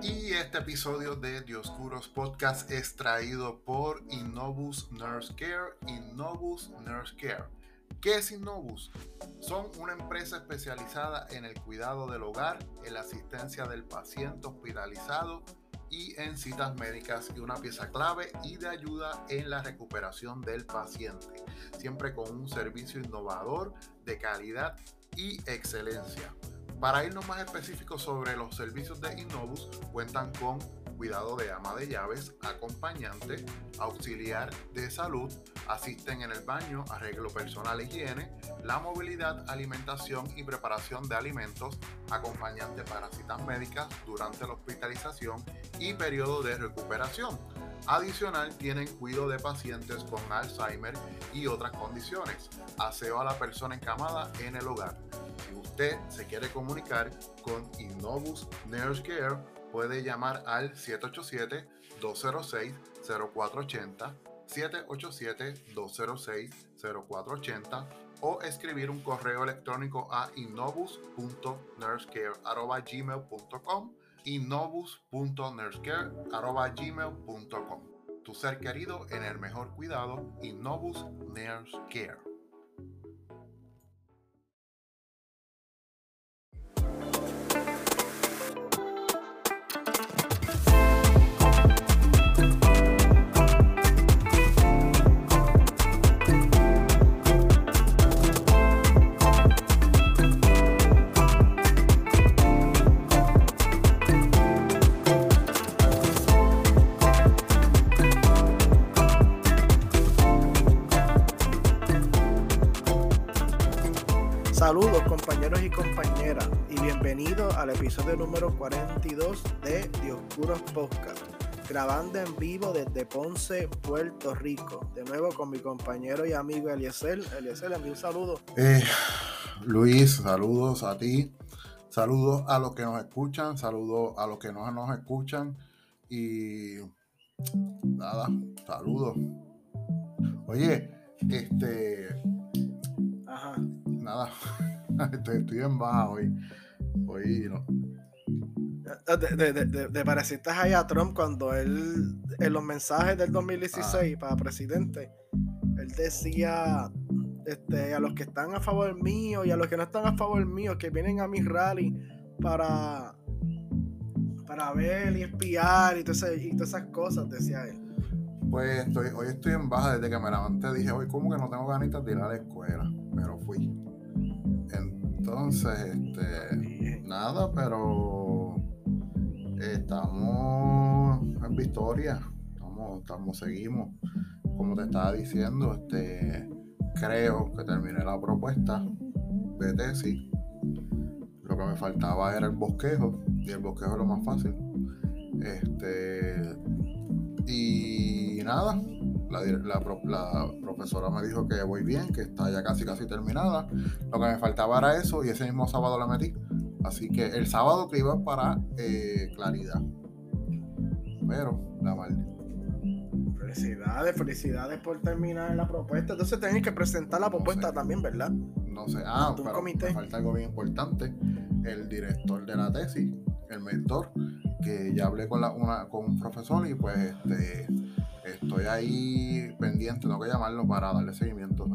Y este episodio de Dioscuros Podcast es traído por Innovus Nurse Care. Innovus Nurse Care. ¿Qué es Innovus? Son una empresa especializada en el cuidado del hogar, en la asistencia del paciente hospitalizado y en citas médicas y una pieza clave y de ayuda en la recuperación del paciente, siempre con un servicio innovador de calidad y excelencia. Para irnos más específicos sobre los servicios de Innovus, cuentan con cuidado de ama de llaves, acompañante, auxiliar de salud, asisten en el baño, arreglo personal, higiene, la movilidad, alimentación y preparación de alimentos, acompañante para citas médicas durante la hospitalización y periodo de recuperación. Adicional, tienen cuidado de pacientes con Alzheimer y otras condiciones, aseo a la persona encamada en el hogar. Si usted se quiere comunicar con Innovus Nurse Care, puede llamar al 787-206-0480, 787-206-0480 o escribir un correo electrónico a innovus.nursecare.gmail.com innovus.nursecare.gmail.com Tu ser querido en el mejor cuidado, Innovus Nurse Care. Saludos compañeros y compañeras y bienvenidos al episodio número 42 de Dioscuros Podcast, grabando en vivo desde Ponce, Puerto Rico. De nuevo con mi compañero y amigo Eliezer. Eliezer, envío un saludo. Eh, Luis, saludos a ti, saludos a los que nos escuchan, saludos a los que no nos escuchan y nada, saludos. Oye, este, Ajá. nada, estoy, estoy en baja hoy. Hoy no. Te, te, te- te pareciste ahí a Trump cuando él, en los mensajes del 2016 para presidente, él decía este, a los que están a favor mío y a los que no están a favor mío, que vienen a mi rally para, para ver y espiar y todas, esas, y todas esas cosas, decía él. Pues estoy, hoy estoy en baja desde que me levanté. Dije, hoy como que no tengo ganitas de ir a la escuela, pero fui. Entonces, este, nada, pero estamos en victoria. Estamos, estamos, seguimos. Como te estaba diciendo, este, creo que terminé la propuesta de tesis. Lo que me faltaba era el bosquejo, y el bosquejo es lo más fácil. Este, y nada, la, la pro- la profesora me dijo que voy bien, que está ya casi casi terminada. Lo que me faltaba era eso y ese mismo sábado la metí. Así que el sábado que iba para eh, claridad. Pero la mal. Felicidades, felicidades por terminar la propuesta. Entonces tenés que presentar la propuesta sé. también, ¿verdad? No sé. Ah, pero comité. me falta algo bien importante. El director de la tesis, el mentor, que ya hablé con, la, una, con un profesor y pues este, estoy ahí pendiente, tengo que llamarlo para darle seguimiento.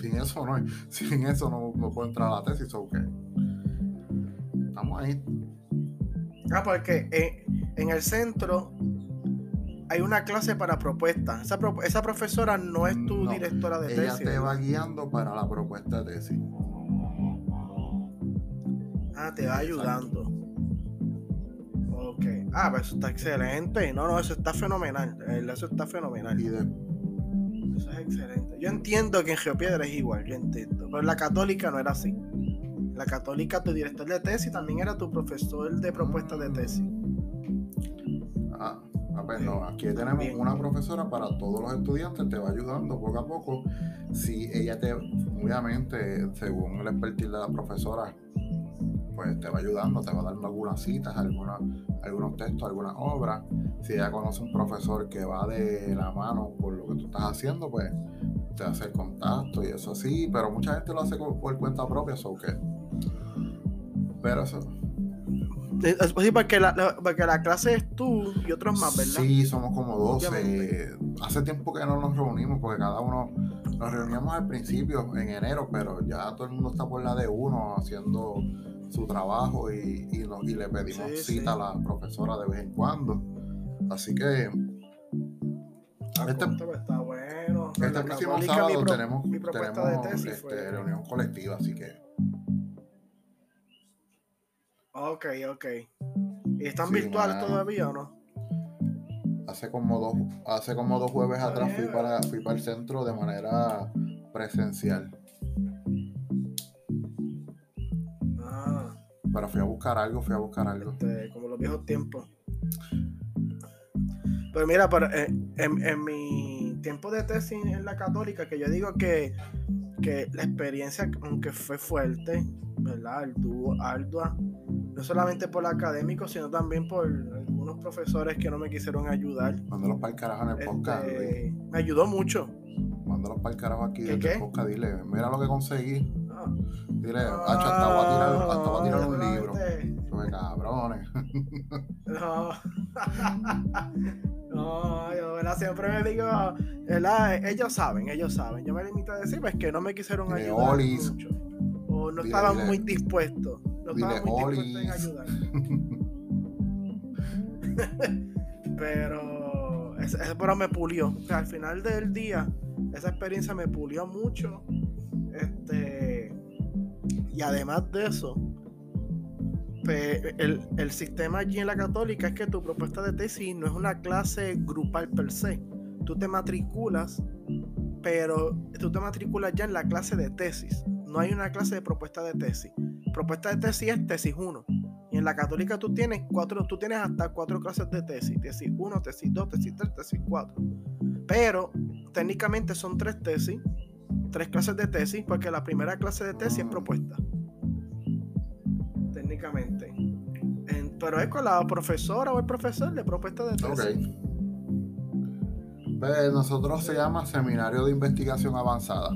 Sin eso no, sin eso no, no puedo entrar a la tesis, o que estamos ahí. Ah, porque en, en el centro hay una clase para propuestas. Esa, pro- esa profesora no es tu No, directora de Ella tesis. te va guiando para la propuesta de tesis. Ah, te va Exacto. ayudando. Ok. Ah, pues eso está excelente. No, no, eso está fenomenal. Eso está fenomenal. Eso es excelente. Yo entiendo que en Geopiedra es igual, yo entiendo. Pero en la católica no era así. En la católica, tu director de tesis también era tu profesor de propuestas de tesis. Ah, ah, pues no, aquí tenemos una profesora para todos los estudiantes, te va ayudando poco a poco. Si ella te, obviamente, según el expertise de la profesora, pues te va ayudando, te va dando algunas citas, algunas, algunos textos, algunas obras. Si ella conoce un profesor que va de la mano con lo que tú estás haciendo, pues te hace el contacto y eso sí, pero mucha gente lo hace por, por cuenta propia, eso que. Pero eso, Eh, Sí, porque la, la- porque la clase es tú y otros más, ¿verdad? Sí, somos como 12. Obviamente. Hace tiempo que no nos reunimos porque cada uno nos reuníamos al principio, en enero, pero ya todo el mundo está por la de uno haciendo su trabajo y, y, nos- y le pedimos Sí, cita sí. a la profesora de vez en cuando. Así que este- pues, está bueno. este La próximo católica, sábado mi pro- tenemos, mi tenemos, de tesis este, fue- reunión colectiva, así que Ok, ok. ¿Y están Sí, virtuales mano. todavía o no? hace como dos, hace como dos jueves atrás fui para, fui para el centro de manera presencial. Pero fui a buscar algo, fui a buscar algo. este, como los viejos tiempos. Pues mira, pero, eh, en, en mi tiempo de tesis en la católica, que yo digo que, que la experiencia, aunque fue fuerte, ¿verdad? Ardua, ardua, no solamente por lo académico, sino también por algunos profesores que no me quisieron ayudar. Mándalos para el carajo en el podcast. Este, me ayudó mucho. Mándalos para el carajo aquí ¿Qué, desde el qué? podcast. Dile, mira lo que conseguí. Dile, "Hacho, hasta voy a tirar, hasta voy a tirar un libro. Yo, cabrones. No. no, yo ¿verdad? siempre me digo, ¿verdad? ellos saben, ellos saben. Yo me limito a decir pues, que no me quisieron Dile, ayudar "Olis". mucho. O no Dile, estaban dile. muy dispuestos. No estaban muy dispuestos en "Olis". ayudar. Pero, ese, ese- pero me pulió. O sea, al final del día, esa experiencia me pulió mucho. Este, y además de eso, pe- el, el sistema allí en la católica es que tu propuesta de tesis no es una clase grupal per se. Tú te matriculas, pero tú te matriculas ya en la clase de tesis. No hay una clase de propuesta de tesis. Propuesta de tesis es tesis 1. Y en la católica tú tienes cuatro, tú tienes hasta cuatro clases de tesis. Tesis 1, tesis 2, tesis 3, tesis 4. Pero técnicamente son tres tesis, tres clases de tesis, porque la primera clase de tesis es propuesta. Técnicamente. En- pero es con la profesora o el profesor de propuesta de tesis. Ve, nosotros se llama Seminario de Investigación Avanzada,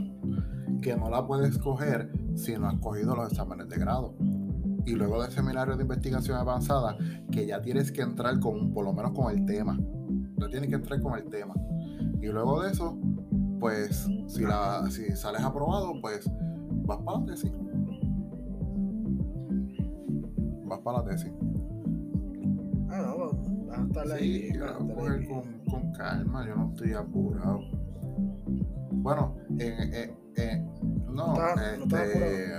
que no la puedes coger si no has cogido los exámenes de grado. Y luego del Seminario de Investigación Avanzada, que ya tienes que entrar con, por lo menos con el tema. Ya tienes que entrar con el tema. Y luego de eso, pues, si, la, si sales aprobado, pues, vas para la tesis. Vas para la tesis. Ah, no, vas a estar ahí. Sí, a coger con, con calma, yo no estoy apurado. Bueno, en, en- en- no, No estás- no estás este,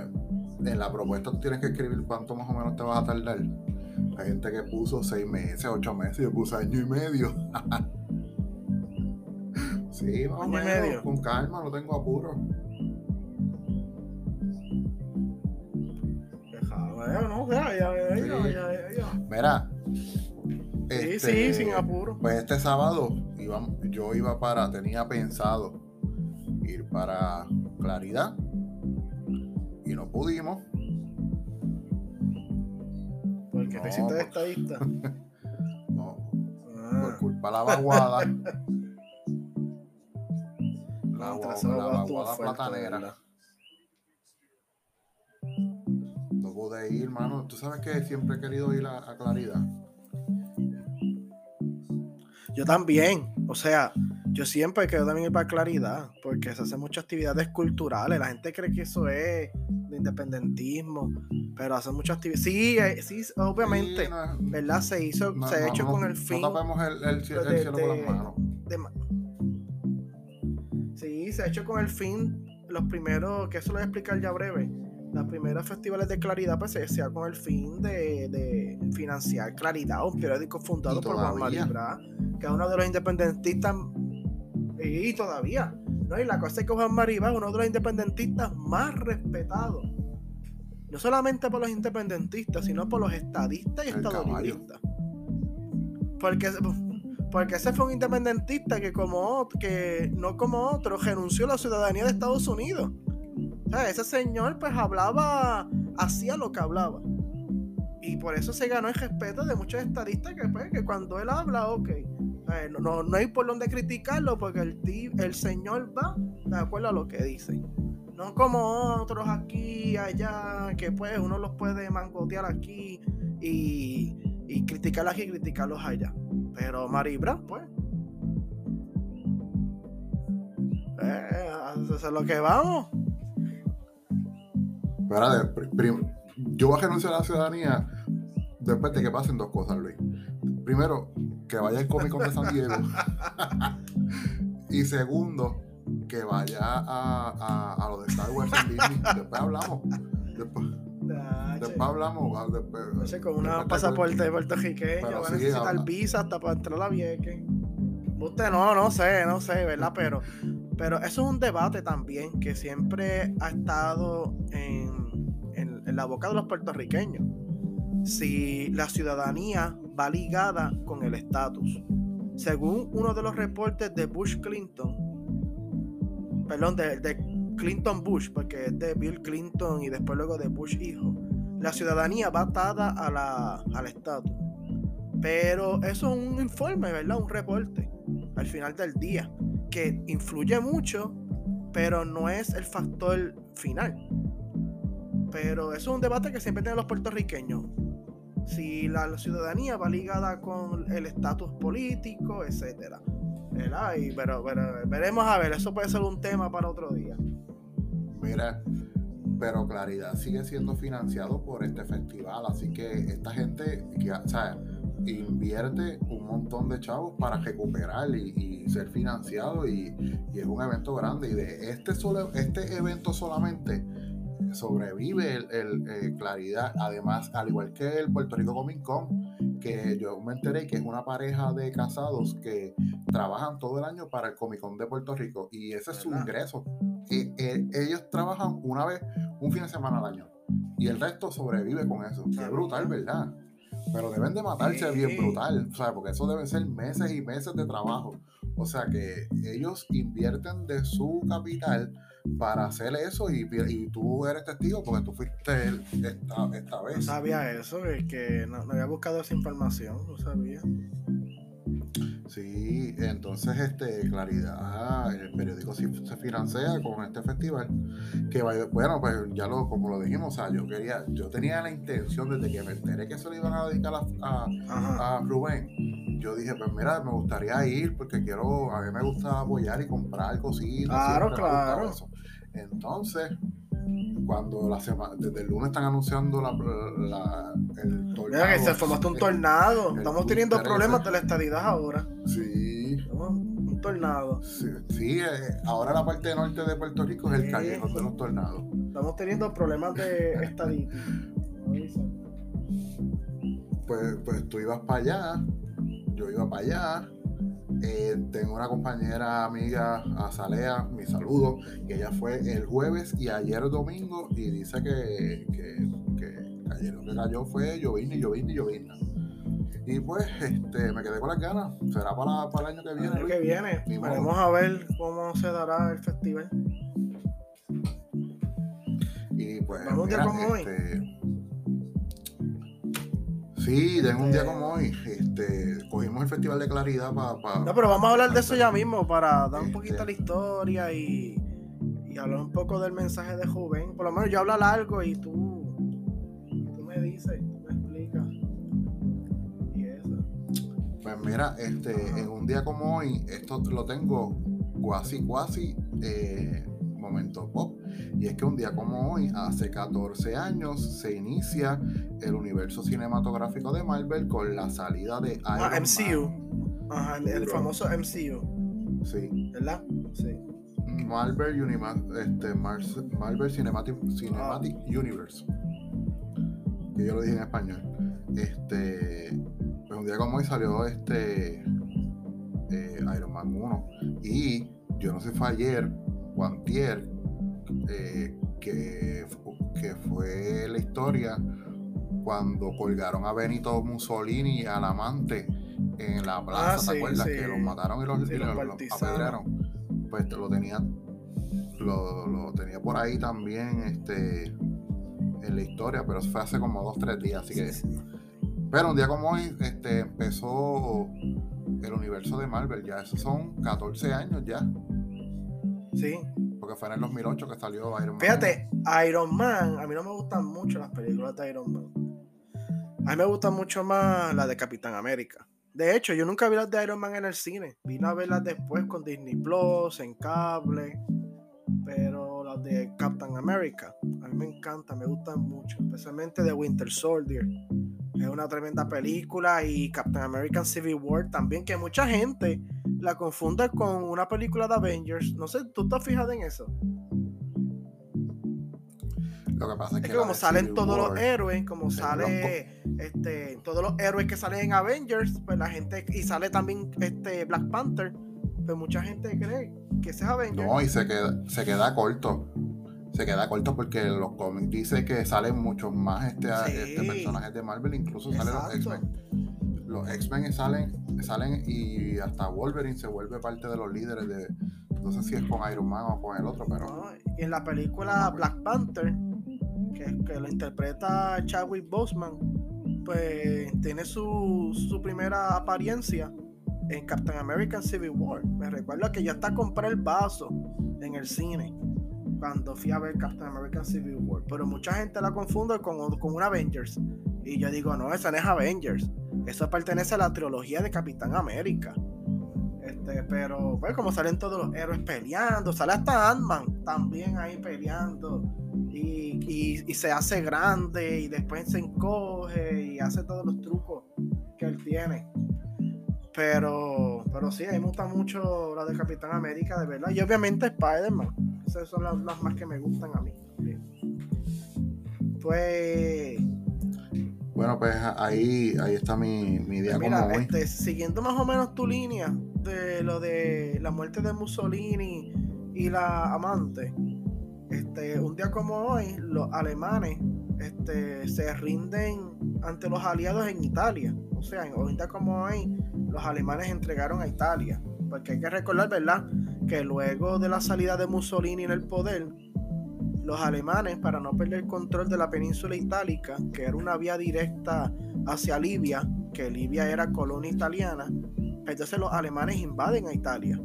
en la propuesta tú tienes que escribir cuánto más o menos te vas a tardar. Hay gente que puso seis meses, ocho meses, yo puse año y medio. sí, más o menos, medio. con calma, no tengo apuro. No, ya, ya, ya, ya, Sí. ya, ya, ya. Mira. Sí, este, sí, sin apuro. Pues este sábado íbam- yo iba para, tenía pensado ir para Claridad y no pudimos. Porque No, te hiciste de estadista. No, Ah, por culpa de la vaguada. la, platanera. No pude ir, mano. Tú sabes que siempre he querido ir a, a Claridad. Yo también, o sea, yo siempre quiero también ir para Claridad, porque se hacen muchas actividades culturales. La gente cree que eso es de independentismo, pero hacen muchas actividades. Sí, eh, sí, obviamente, Sí, no, ¿verdad? Se hizo, no, se ha no, hecho con el fin. No tapemos el, de- cielo con las manos. de se ha hecho con el fin, los primeros, que eso lo voy a explicar ya breve, los primeros festivales de Claridad pues se hacía con el fin de, de financiar Claridad, un periódico fundado por Juan. Maribra, que es uno de los independentistas, y todavía, ¿no? Y la cosa es que Juan Maribra es uno de los independentistas más respetados. No solamente por los independentistas, sino por los estadistas y El caballo. estadolibristas. Porque porque ese fue un independentista que como que no como otro renunció a la ciudadanía de Estados Unidos. Ese señor pues hablaba, hacía lo que hablaba. Y por eso se ganó el respeto de muchos estadistas que, pues, que cuando él habla, ok. eh, no, no, no hay por dónde criticarlo porque el, el señor va de acuerdo a lo que dice. No como otros aquí, allá, que pues uno los puede mangotear aquí y, y criticar aquí y criticarlos allá. Pero Maribra, pues. Eh, eso es lo que vamos. yo voy a renunciar a la ciudadanía después de que pasen dos cosas, Luis. Primero, que vaya el Comic Con de San Diego. y segundo, que vaya a, a, a, lo de Star Wars en Disney. Después hablamos. Después, después hablamos. Después, sé, con una pasaporte puertorriqueño, va a necesitar visa hasta para entrar a la Vieque. Usted no, no sé, no sé, ¿verdad? Pero, pero eso es un debate también que siempre ha estado en, en, en la boca de los puertorriqueños. Si la ciudadanía va ligada con el estatus. Según uno de los reportes de Bush Clinton, perdón, de, Clinton Bush, porque es de Bill Clinton y después luego de Bush hijo, la ciudadanía va atada a la, al estatus. Pero eso es un informe, ¿verdad? Un reporte al final del día que influye mucho, pero no es el factor final. Pero eso es un debate que siempre tienen los puertorriqueños si la, ciudadanía va ligada con el estatus político, etcétera. pero, veremos a ver, eso puede ser un tema para otro día. Mira, pero Claridad sigue siendo financiado por este festival, así que esta gente invierte un montón de chavos para recuperar y, ser financiado y, y, es un evento grande. Y de este, solo, este evento solamente sobrevive el, eh, Claridad. Además, al igual que el Puerto Rico Comic Con, que yo me enteré que es una pareja de casados que trabajan todo el año para el Comic Con de Puerto Rico y ese es su ingreso. Y, eh, ellos trabajan una vez, un fin de semana al año y el resto sobrevive con eso. es brutal, ¿verdad? Pero deben de matarse bien brutal, o sea, porque eso deben ser meses y meses de trabajo. O sea que ellos invierten de su capital para hacer eso y, y tú eres testigo porque tú fuiste esta, esta vez. No sabía eso, es que no, había buscado esa información, no sabía. Sí, entonces este Claridad, el periódico se financia con este festival, que bueno, pues ya lo, como lo dijimos, o sea, yo quería, yo tenía la intención desde que me enteré que se lo iban a dedicar a, a, Rubén, yo dije, pues mira, me gustaría ir porque quiero, a mí me gusta apoyar y comprar cositas. Claro, claro. Entonces, cuando la semana, desde el lunes están anunciando la, el tornado. Mira que se formaste un tornado. Estamos teniendo problemas de la estadidad ahora. Sí. Un tornado. Sí, eh, ahora la parte norte de Puerto Rico es el callejón de los tornados. Estamos teniendo problemas de estadística. Pues, pues tú ibas para allá, yo iba para allá, eh, tengo una compañera amiga, Azalea, mi saludo, que ella fue el jueves y ayer domingo y dice que, que, que ayer lo que cayó fue llovina y llovina y llovina. Y pues este, me quedé con las ganas. Será para, para el año que viene. El año que viene. Vamos a ver cómo se dará el festival. Y pues. Vamos mira, este, Sí, tengo un día como hoy. Este, cogimos el Festival de Claridad para. no, pero vamos a hablar de eso ya mismo, para dar un poquito la historia y, y hablar un poco del mensaje de Joven. Por lo menos yo hablo algo y tú, tú me dices, tú me explicas. Y eso. Pues mira, este, en un día como hoy, esto lo tengo cuasi, cuasi. Eh, momento pop. Y es que un día como hoy, hace 14 años, se inicia el universo cinematográfico de Marvel con la salida de ah, Iron ah, MCU. Ajá, el, famoso MCU. Sí. ¿Verdad? Sí. Marvel, este, Marvel Cinematic, Cinematic ah. Universe. Que yo lo dije en español. Este. Pues un día como hoy salió este. Eh, Iron Man 1. Y yo no sé, fue ayer Guantier, eh, que, que fue la historia cuando colgaron a Benito Mussolini y al amante en la plaza, ¿te ah, acuerdas? Que los mataron y los, apedrearon. Pues lo tenía, lo, tenía por ahí también este, en la historia, pero fue hace como dos, tres días, así que. Pero un día como hoy este, empezó el universo de Marvel, ya esos son 14 años ya. Sí. Porque fue en el 2008 que salió Iron Man. Fíjate, Iron Man, a mí no me gustan mucho las películas de Iron Man. A mí me gustan mucho más las de Capitán América. De hecho, yo nunca vi las de Iron Man en el cine. Vine a verlas después con Disney Plus, en cable. Pero las de Captain America, a mí me encantan, me gustan mucho. Especialmente de Winter Soldier. Es una tremenda película. Y Captain American Civil War también, que mucha gente la confunde con una película de Avengers. No sé, ¿tú estás fijado en eso? Lo que pasa es, Es que, como salen Civil todos los héroes, como sale este, todos los héroes que salen en Avengers, pues la gente, y sale también este Black Panther, pues mucha gente cree que ese es Avengers. No, y se queda, se queda corto. Se queda corto porque los cómics dice que salen muchos más este, Sí. este personajes de Marvel, incluso salen los. X-Men. Los X-Men salen, salen y hasta Wolverine se vuelve parte de los líderes de. No sé si es con Iron Man o con el otro, pero. ¿no? Y en la película Black Panther, que, que lo interpreta Chadwick Boseman, pues tiene su, su primera apariencia en Captain American Civil War. Me recuerdo que yo hasta compré el vaso en el cine cuando fui a ver Captain American Civil War. Pero mucha gente la confunde con, con un Avengers. Y yo digo, no, esa no es Avengers. Eso pertenece a la trilogía de Capitán América. Este, pero pues como salen todos los héroes peleando, sale hasta Ant-Man también ahí peleando. Y- y se hace grande y después se encoge y hace todos los trucos que él tiene. Pero, pero sí, a mí me gusta mucho la de Capitán América, de verdad. Y obviamente Spider-Man. Esas son las, las más que me gustan a mí. Pues, Bueno, pues ahí, ahí está mi, mi día mira, como hoy. este, siguiendo más o menos tu línea de lo de la muerte de Mussolini y la amante, este, un día como hoy, los alemanes este, se rinden ante los aliados en Italia. O sea, en- un día como hoy, los alemanes entregaron a Italia. Porque hay que recordar, ¿verdad? Que luego de la salida de Mussolini en el poder, los alemanes, para no perder control de la península itálica, que era una vía directa hacia Libia, que Libia era colonia italiana, entonces los alemanes invaden a Italia.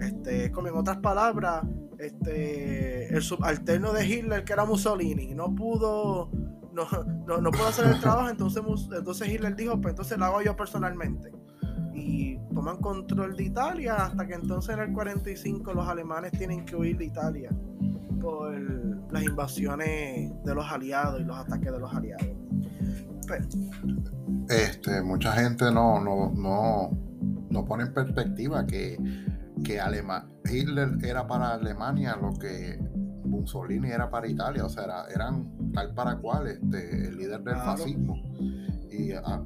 Este, como en otras palabras, este, el subalterno de Hitler, que era Mussolini, no pudo, no, no, no pudo hacer el trabajo, entonces, entonces Hitler dijo, pues entonces lo hago yo personalmente. Y toman control de Italia hasta que entonces en el 45 los alemanes tienen que huir de Italia por las invasiones de los aliados y los ataques de los aliados. Pues, Este, mucha gente no, no, no, no pone en perspectiva que, que Alema- Hitler era para Alemania lo que Mussolini era para Italia, o sea, era- eran tal para cual este, el líder del Claro. fascismo. Y, ah,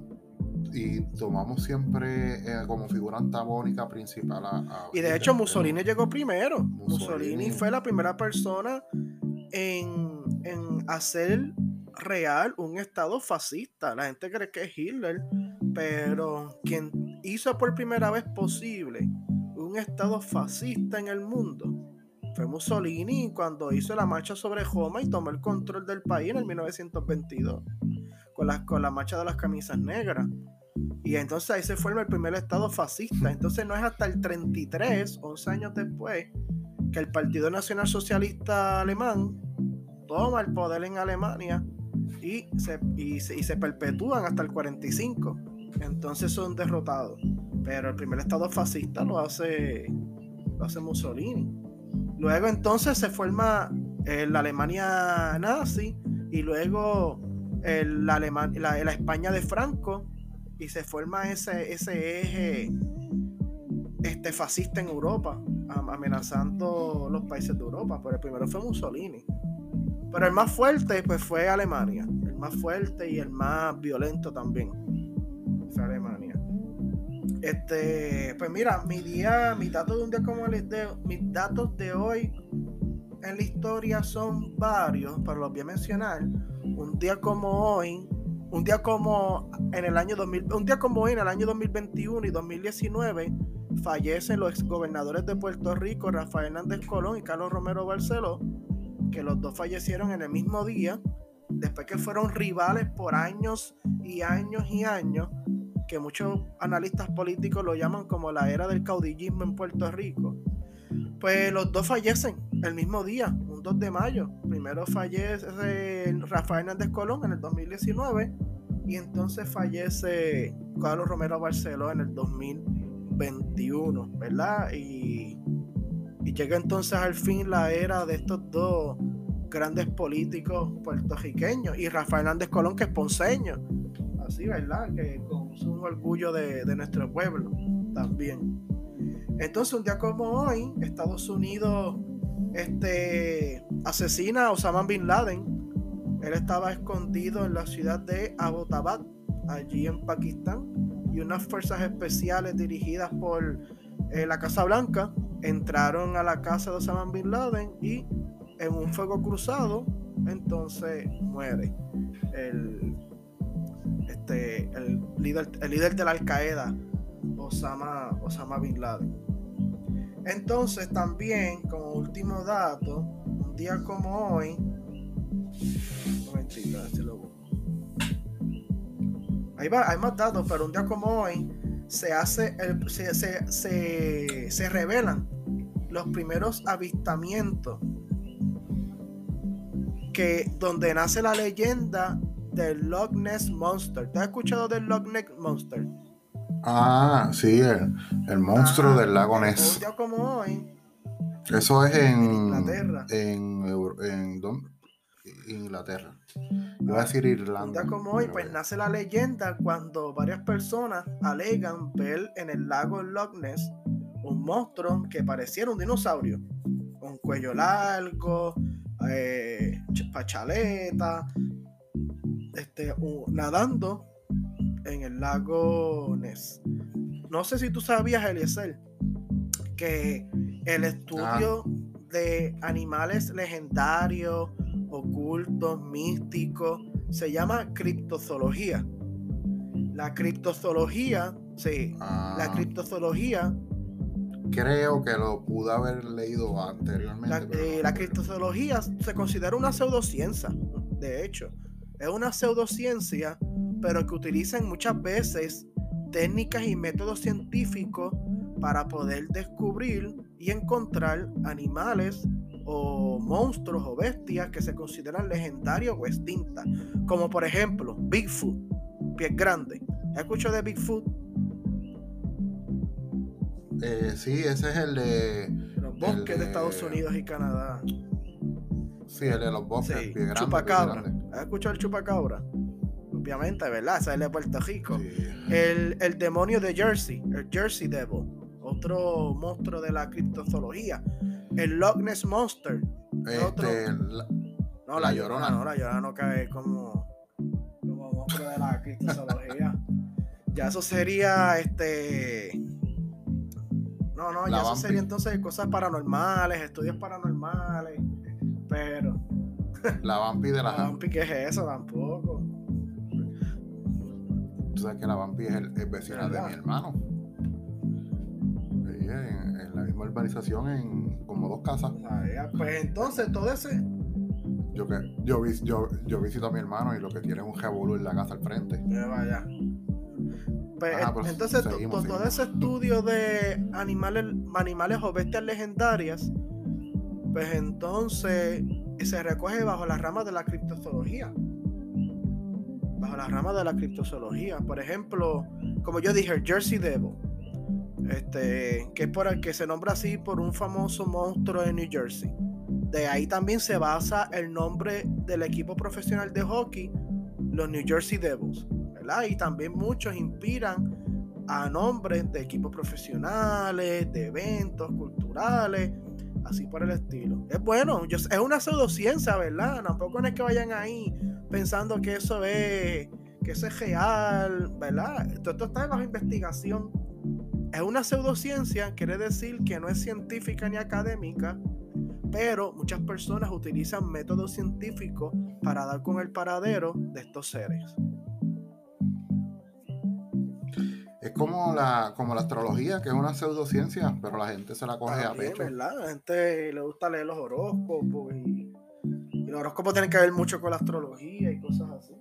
y tomamos siempre eh, como figura antagónica principal a, a Y de hecho Mussolini llegó primero. Mussolini, Mussolini. fue la primera persona en, en hacer real un estado fascista. La gente cree que es Hitler, pero quien hizo por primera vez posible un estado fascista en el mundo fue Mussolini cuando hizo la marcha sobre Roma y tomó el control del país en el 1922 con la, con la marcha de las camisas negras. Y entonces ahí se forma el primer estado fascista. Entonces no es hasta el 33, 11 años después, que el Partido Nacional Socialista Alemán toma el poder en Alemania y se, y se, y se perpetúan hasta el 45. Entonces son derrotados. Pero el primer estado fascista lo hace, lo hace Mussolini. Luego entonces se forma eh, la Alemania nazi y luego el, la, Alema- la- la España de Franco y se forma ese, ese eje este, fascista en Europa, am- amenazando los países de Europa. Pero el primero fue Mussolini. Pero el más fuerte pues fue Alemania. El más fuerte y el más violento también. Fue Alemania. Este, pues mira, mi día, mis datos de un día como el de, mis datos de hoy en la historia son varios, pero los voy a mencionar. Un día como hoy, un día como en el año 2000, un día como hoy en el año 2021 y 2019 fallecen los exgobernadores de Puerto Rico, Rafael Hernández Colón y Carlos Romero Barceló, que los dos fallecieron en el mismo día, después que fueron rivales por años y años y años, que muchos analistas políticos lo llaman como la era del caudillismo en Puerto Rico. Pues los dos fallecen el mismo día, 2 de mayo. Primero fallece Rafael Hernández Colón en el 2019 y entonces fallece Carlos Romero Barceló en el 2021, ¿verdad? Y, y llega entonces al fin la era de estos dos grandes políticos puertorriqueños y Rafael Hernández Colón que es ponceño, así, ¿verdad? Que con un orgullo de, de nuestro pueblo también. Entonces, un día como hoy, Estados Unidos este, asesina a Osama Bin Laden. Él estaba escondido en la ciudad de Abbottabad, allí en Pakistán, y unas fuerzas especiales dirigidas por eh, la Casa Blanca entraron a la casa de Osama Bin Laden y en un fuego cruzado, entonces muere el, este, el, líder, el líder de la Al Qaeda, Osama, Osama Bin Laden. Entonces también, como último dato, un día como hoy, Ahí va, hay más datos, pero un día como hoy se hace el, se, se, se, revelan los primeros avistamientos que donde nace la leyenda del Loch Ness Monster. ¿Te has escuchado del Loch Ness Monster? Ah, sí, el, monstruo del lago Ness. como hoy. Eso es en, Inglaterra. En, Inglaterra. voy a decir Irlanda. Un como hoy, pues nace la leyenda cuando varias personas alegan ver en el lago Loch Ness un monstruo que pareciera un dinosaurio. Con cuello largo, eh, pachaleta, este, nadando en el lago Ness. No sé si tú sabías, Eliezer, que el estudio ah. de animales legendarios, ocultos, místicos, se llama criptozoología. La criptozoología, sí, la ah. criptozoología. Creo que lo pude haber leído anteriormente. La, eh, la criptozoología se considera una pseudociencia, de hecho. Es una pseudociencia pero que utilizan muchas veces técnicas y métodos científicos para poder descubrir y encontrar animales o monstruos o bestias que se consideran legendarios o extintas, como por ejemplo Bigfoot, pies grandes. ¿Has escuchado de Bigfoot? Eh, sí, ese es el de los bosques de... Estados Unidos y Canadá. Sí, el de los bosques, sí. Chupacabra. ¿Has escuchado el chupacabra? Obviamente, ¿verdad? Es de Puerto Rico. El, demonio de Jersey, el Jersey Devil, otro monstruo de la criptozoología. El Loch Ness Monster. Este, no, la, llorona. No, la llorona no cae como, como monstruo de la criptozoología. ya eso sería este. No, no, ya eso sería entonces cosas paranormales, estudios paranormales. Pero. La vampi de la. La vampi, ¿qué es eso? Tampoco. Tú sabes que la vampi es el, vecina de mi hermano. en, la misma urbanización, en como dos casas. pues entonces todo ese. Yo, que, yo, yo, yo visito a mi hermano y lo que tiene es un revolú en la casa al frente. vaya. Pues, pues, entonces todo ese estudio de animales, animales o bestias legendarias, pues entonces se recoge bajo las ramas de la criptozoología bajo la rama de la criptozoología. Por ejemplo, como yo dije, el Jersey Devil, este, que es por el que se nombra así por un famoso monstruo de New Jersey. De ahí también se basa el nombre del equipo profesional de hockey, los New Jersey Devils. ¿verdad? Y también muchos inspiran a nombres de equipos profesionales, de eventos culturales, así por el estilo. Es bueno, es una pseudociencia, ¿verdad? Tampoco no es que vayan ahí pensando que eso es, que es real, ¿verdad? Todo esto está bajo investigación. Es una pseudociencia, quiere decir que no es científica ni académica, pero muchas personas utilizan métodos científicos para dar con el paradero de estos seres. Es como la, como la astrología, que es una pseudociencia, pero la gente se la coge a pecho. ¿verdad? La gente le gusta leer los horóscopos y los horóscopos tienen que ver mucho con la astrología y cosas así.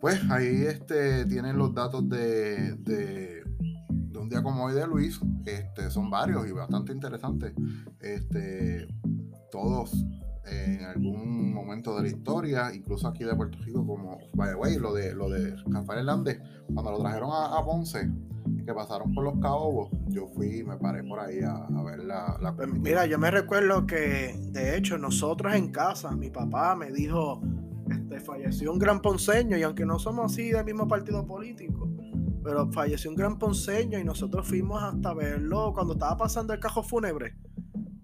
Pues ahí este, tienen los datos de, de, un día como hoy de Luis, este, son varios y bastante interesantes. Este, todos en algún momento de la historia, incluso aquí de Puerto Rico, como by the way, lo de lo de Rafael Hernández, cuando lo trajeron a, Ponce, que pasaron por los caobos, yo fui y me paré por ahí a, ver la, la pues Mira, yo me recuerdo que de hecho nosotros en casa, mi papá me dijo, este, falleció un gran ponceño y aunque no somos así del mismo partido político, pero falleció un gran ponceño y nosotros fuimos hasta verlo cuando estaba pasando el cajo fúnebre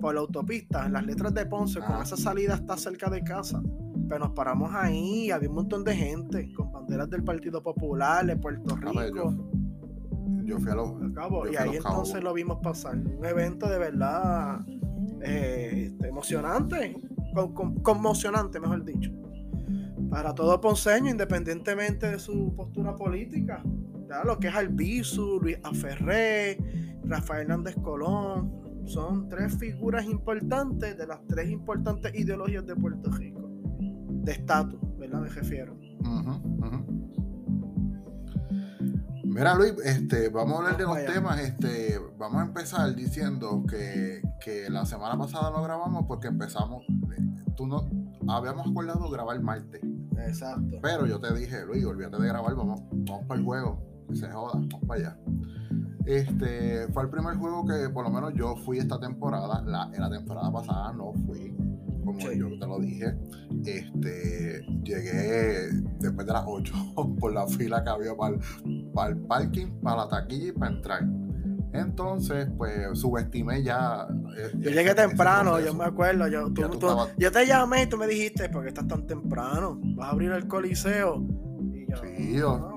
por la autopista, en las letras de Ponce, con esa salida está cerca de casa. Pero nos paramos ahí, había un montón de gente con banderas del Partido Popular de Puerto Rico. yo, fui a los. y ahí entonces lo vimos pasar. Un evento de verdad eh, este, emocionante, conmocionante, mejor dicho. Para todo ponceño, independientemente de su postura política. Lo que es Albizu, Luis Aferré, Rafael Hernández Colón, son tres figuras importantes de las tres importantes ideologías de Puerto Rico. De estatus, ¿verdad? Me refiero. Mira Luis, este, vamos a hablar de los temas. Este, vamos a empezar diciendo que, que, la semana pasada no grabamos porque empezamos. Tú no habíamos acordado grabar martes. Exacto. Pero yo te dije, Luis, olvídate de grabar, vamos, vamos para el juego. Que se joda, vamos para allá. Este fue el primer juego que por lo menos yo fui esta temporada. La, en la temporada pasada no fui, como yo te lo dije. Este llegué después de las 8 por la fila que había para el, parking, para la taquilla y para entrar. Entonces, pues subestimé ya. Eh, yo llegué temprano, yo me acuerdo. Yo, yo te llamé y tú me dijiste, ¿por qué estás tan temprano? ¿Vas a abrir el coliseo? Y yo, sí, yo,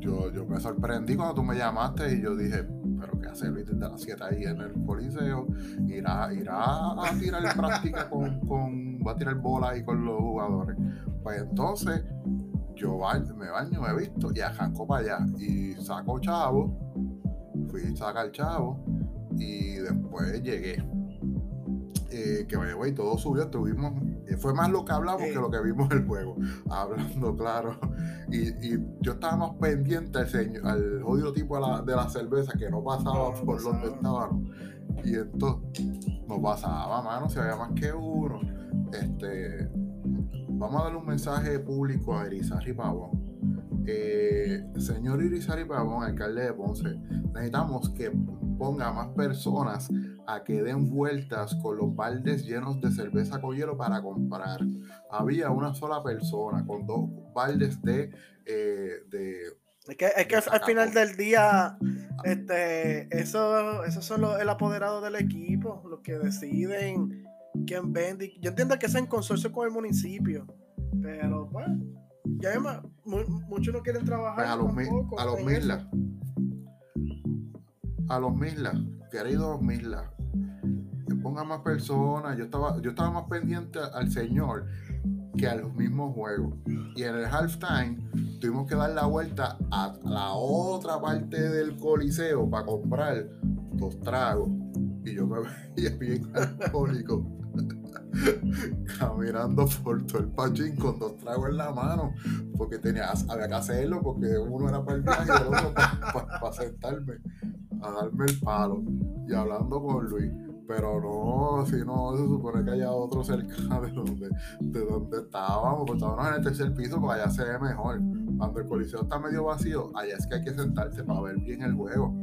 yo, me sorprendí cuando tú me llamaste y yo dije, pero ¿qué hace Luis desde las 7 ahí en el coliseo? Irá, irá a tirar práctica con, con, va a tirar bola ahí con los jugadores. Pues entonces yo me baño, me he visto y arranco para allá y saco chavo, fui a sacar chavo y después llegué. Eh, que me güey, todo subió, estuvimos eh, fue más lo que hablamos que lo que vimos en el juego, hablando claro. Y, yo estaba más pendiente al, señor, al jodido tipo de la, cerveza que no pasaba por donde estábamos. Y entonces no pasaba, mano, si había más que uno. Este, vamos a darle un mensaje público a Irizarry Pavón. Eh, señor Irizarry Pavón, alcalde de Ponce, necesitamos que ponga más personas a que den vueltas con los baldes llenos de cerveza con hielo para comprar. Había una sola persona con dos baldes de... Eh, de es que, es que al final del día, este, eso, esos son los, el apoderado del equipo, los que deciden quién vende. Yo entiendo que es en consorcio con el municipio, pero bueno, ya muchos no quieren trabajar. Pues a los, a los Misla. A los Misla, queridos Misla, ponga más personas. Yo estaba, yo estaba más pendiente al señor que a los mismos juegos. Y en el halftime tuvimos que dar la vuelta a la otra parte del coliseo para comprar dos tragos. Y yo me veía bien alcohólico. caminando por todo el pachín con dos tragos en la mano, porque tenía, había que hacerlo, porque uno era para el viaje y el otro para sentarme a darme el palo y hablando con Luis pero no, si no, se supone que haya otro cerca de donde, de donde estábamos, porque estábamos en el tercer piso, porque allá se ve mejor. Cuando el coliseo está medio vacío, allá es que hay que sentarse para ver bien el juego.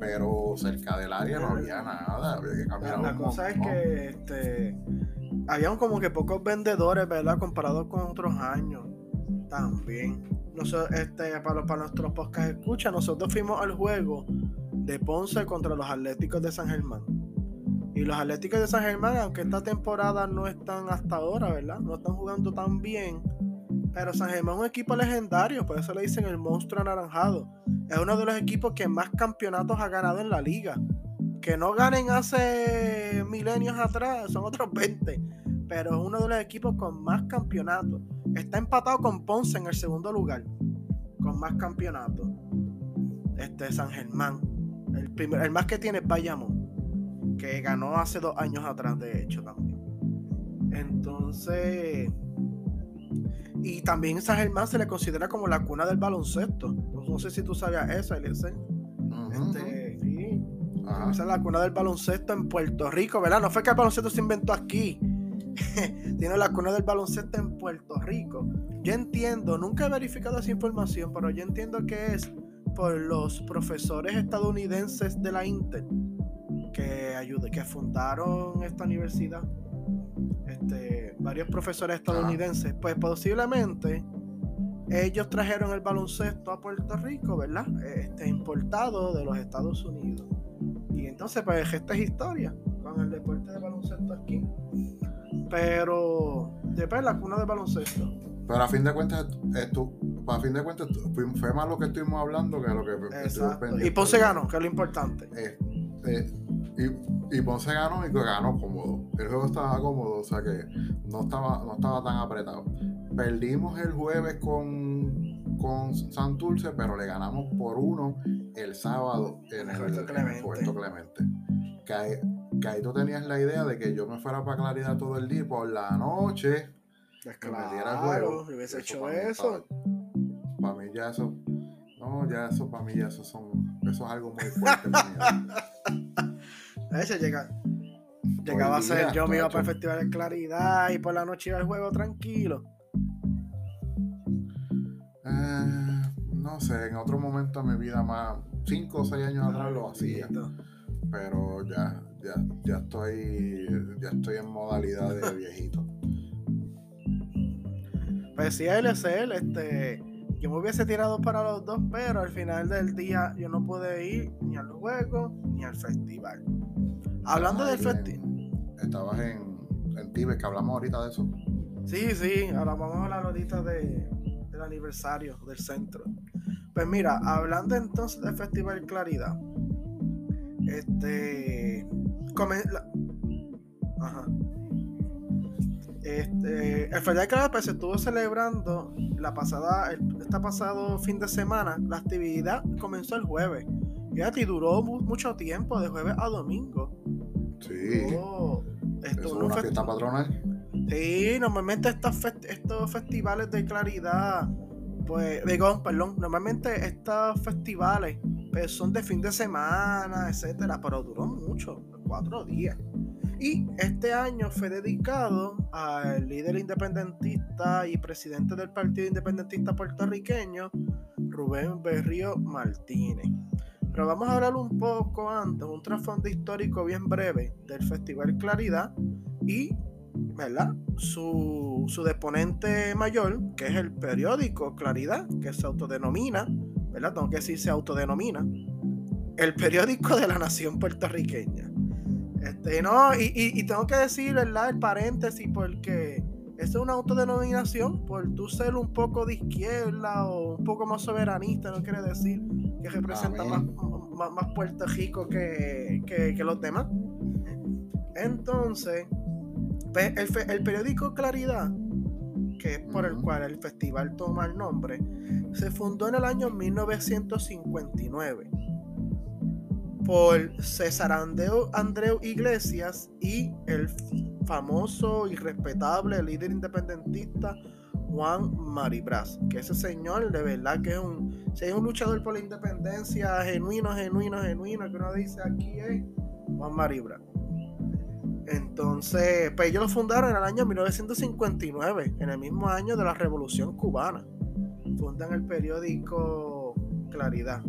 Pero cerca del área no había nada, había que caminar La, cosa es que este, habían como que pocos vendedores, ¿verdad? Comparados con otros años. También. Nosotros, este, para, para nuestros podcast escucha, nosotros fuimos al juego de Ponce contra los Atléticos de San Germán y los Atléticos de San Germán, aunque esta temporada no están hasta ahora, ¿verdad? No están jugando tan bien. Pero San Germán es un equipo legendario, por eso le dicen el monstruo anaranjado. Es uno de los equipos que más campeonatos ha ganado en la liga. Que no ganen hace milenios atrás, son otros 20. Pero es uno de los equipos con más campeonatos. Está empatado con Ponce en el segundo lugar. Con más campeonatos. Este San Germán. El, primer, el más que tiene es Bayamón que ganó hace dos años atrás, de hecho, también. Entonces, y también San Germán se le considera como la cuna del baloncesto. No sé si tú sabías eso, Eliezer. Este, Esa es la cuna del baloncesto en Puerto Rico, ¿verdad? No fue que el baloncesto se inventó aquí. Tiene la cuna del baloncesto en Puerto Rico. Yo entiendo, nunca he verificado esa información, pero yo entiendo que es por los profesores estadounidenses de la Intel que ayude, que fundaron esta universidad. Este, varios profesores estadounidenses, pues posiblemente ellos trajeron el baloncesto a Puerto Rico, ¿verdad? Este, importado de los Estados Unidos. Y entonces, pues esta es historia con el deporte de baloncesto aquí. Pero después la cuna de baloncesto. Pero a fin de cuentas, esto, a fin de cuentas, fue más lo que estuvimos hablando que lo que Exacto. Y Ponce ganó, que es lo importante. Eh, eh, y, y, Ponce ganó y ganó cómodo. El juego estaba cómodo, o sea que no estaba, no estaba tan apretado. Perdimos el jueves con, con Santurce, pero le ganamos por uno el sábado en el, Puerto Clemente. Que, ahí, tú tenías la idea de que yo me fuera para Claridad todo el día por la noche. Pues que me diera el juego. hubiese hecho eso. Para, mí ya eso. No, ya eso para mí ya eso son. Eso es algo muy fuerte. a ese llega. Llegaba a ser yo me iba para el Festival de Claridad y por la noche iba al juego tranquilo. Eh, no sé, en otro momento de mi vida más, 5 o 6 años atrás lo hacía. Pero ya, ya, ya estoy, ya estoy en modalidad de viejito. Pues sí, LCL, este, yo me hubiese tirado para los dos, pero al final del día yo no pude ir ni al juego ni al festival. Hablando del festival. Estabas en, en Tibet, que hablamos ahorita de eso. Sí, sí, ahora vamos a hablar ahorita de, aniversario del centro. Pues mira, hablando entonces del Festival Claridad, este. ajá. Este, el Festival Claridad pues, se estuvo celebrando la pasada, este pasado fin de semana. La actividad comenzó el jueves. y duró mucho tiempo, de jueves a domingo. Sí. ¿Es una fiesta patronal? Sí, normalmente estos, estos festivales de claridad, pues, digo, perdón, normalmente estos festivales pues, son de fin de semana, etcétera, pero duró mucho, cuatro días. Y este año fue dedicado al líder independentista y presidente del Partido Independentista puertorriqueño, Rubén Berrío Martínez. Pero vamos a hablar un poco antes, un trasfondo histórico bien breve del Festival Claridad y ¿verdad? Su, su deponente mayor, que es el periódico Claridad, que se autodenomina, ¿verdad? Tengo que decir se autodenomina, el periódico de la nación puertorriqueña. Este, no, y, y, tengo que decir, ¿verdad? El paréntesis, porque eso es una autodenominación, por tú ser un poco de izquierda o un poco más soberanista, no quiere decir que representa más, más, Puerto Rico que, que, que los demás. Entonces, el, periódico Claridad, que es por el cual el festival toma el nombre, se fundó en el año 1959 por César Andreu Iglesias y el famoso y respetable líder independentista Juan Maribras, que ese señor de verdad que es un, es un luchador por la independencia genuino, genuino, genuino, que uno dice aquí es Juan Maribras. Entonces, pues ellos lo fundaron en el año 1959, en el mismo año de la Revolución Cubana. Fundan el periódico Claridad.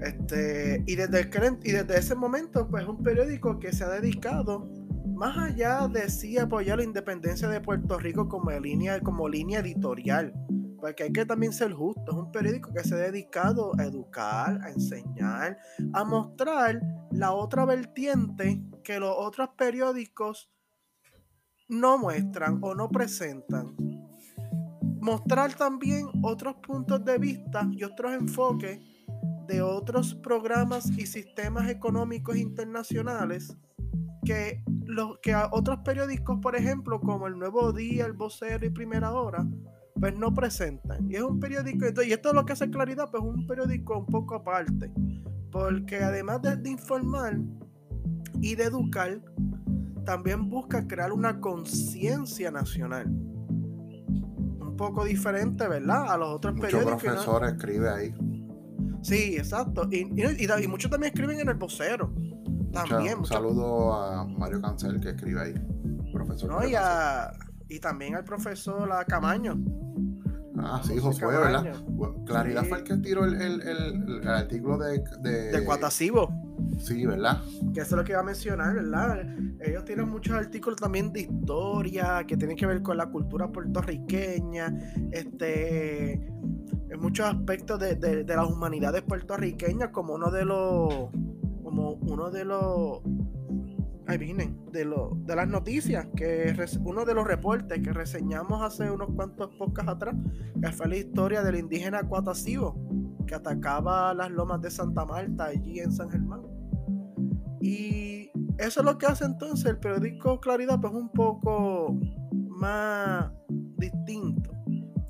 Este, y, desde y desde ese momento, pues es un periódico que se ha dedicado, más allá de sí apoyar la independencia de Puerto Rico como línea, como línea editorial, porque hay que también ser justo, es un periódico que se ha dedicado a educar, a enseñar, a mostrar la otra vertiente que los otros periódicos no muestran o no presentan. Mostrar también otros puntos de vista y otros enfoques de otros programas y sistemas económicos internacionales que, los, que otros periódicos, por ejemplo, como El Nuevo Día, El Vocero y Primera Hora, pues no presentan. Y es un periódico, y esto es lo que hace claridad, pues un periódico un poco aparte. Porque además de, informar y de educar, también busca crear una conciencia nacional. Un poco diferente, ¿verdad? A los otros periódicos. profesor escribe ahí. Sí, exacto. Y, y, muchos también escriben en el vocero. También. Un saludo a Mario Cancel que escribe ahí. Profesor. No, y, también al profesor Camaño. Ah, sí, Josué, ¿verdad? Claridad fue el que tiró el, el, el, artículo de, de. De Cuatasivo. Sí, ¿verdad? Que eso es lo que iba a mencionar, ¿verdad? Ellos tienen muchos artículos también de historia que tienen que ver con la cultura puertorriqueña, este, en muchos aspectos de, de, de las humanidades puertorriqueñas, como uno de los, como uno de los ahí vienen, de, de las noticias, que uno de los reportes que reseñamos hace unos cuantos podcasts atrás, que fue la historia del indígena Cuatasivo, que atacaba las lomas de Santa Marta, allí en San Germán. Y eso es lo que hace entonces el periódico Claridad, pues un poco más distinto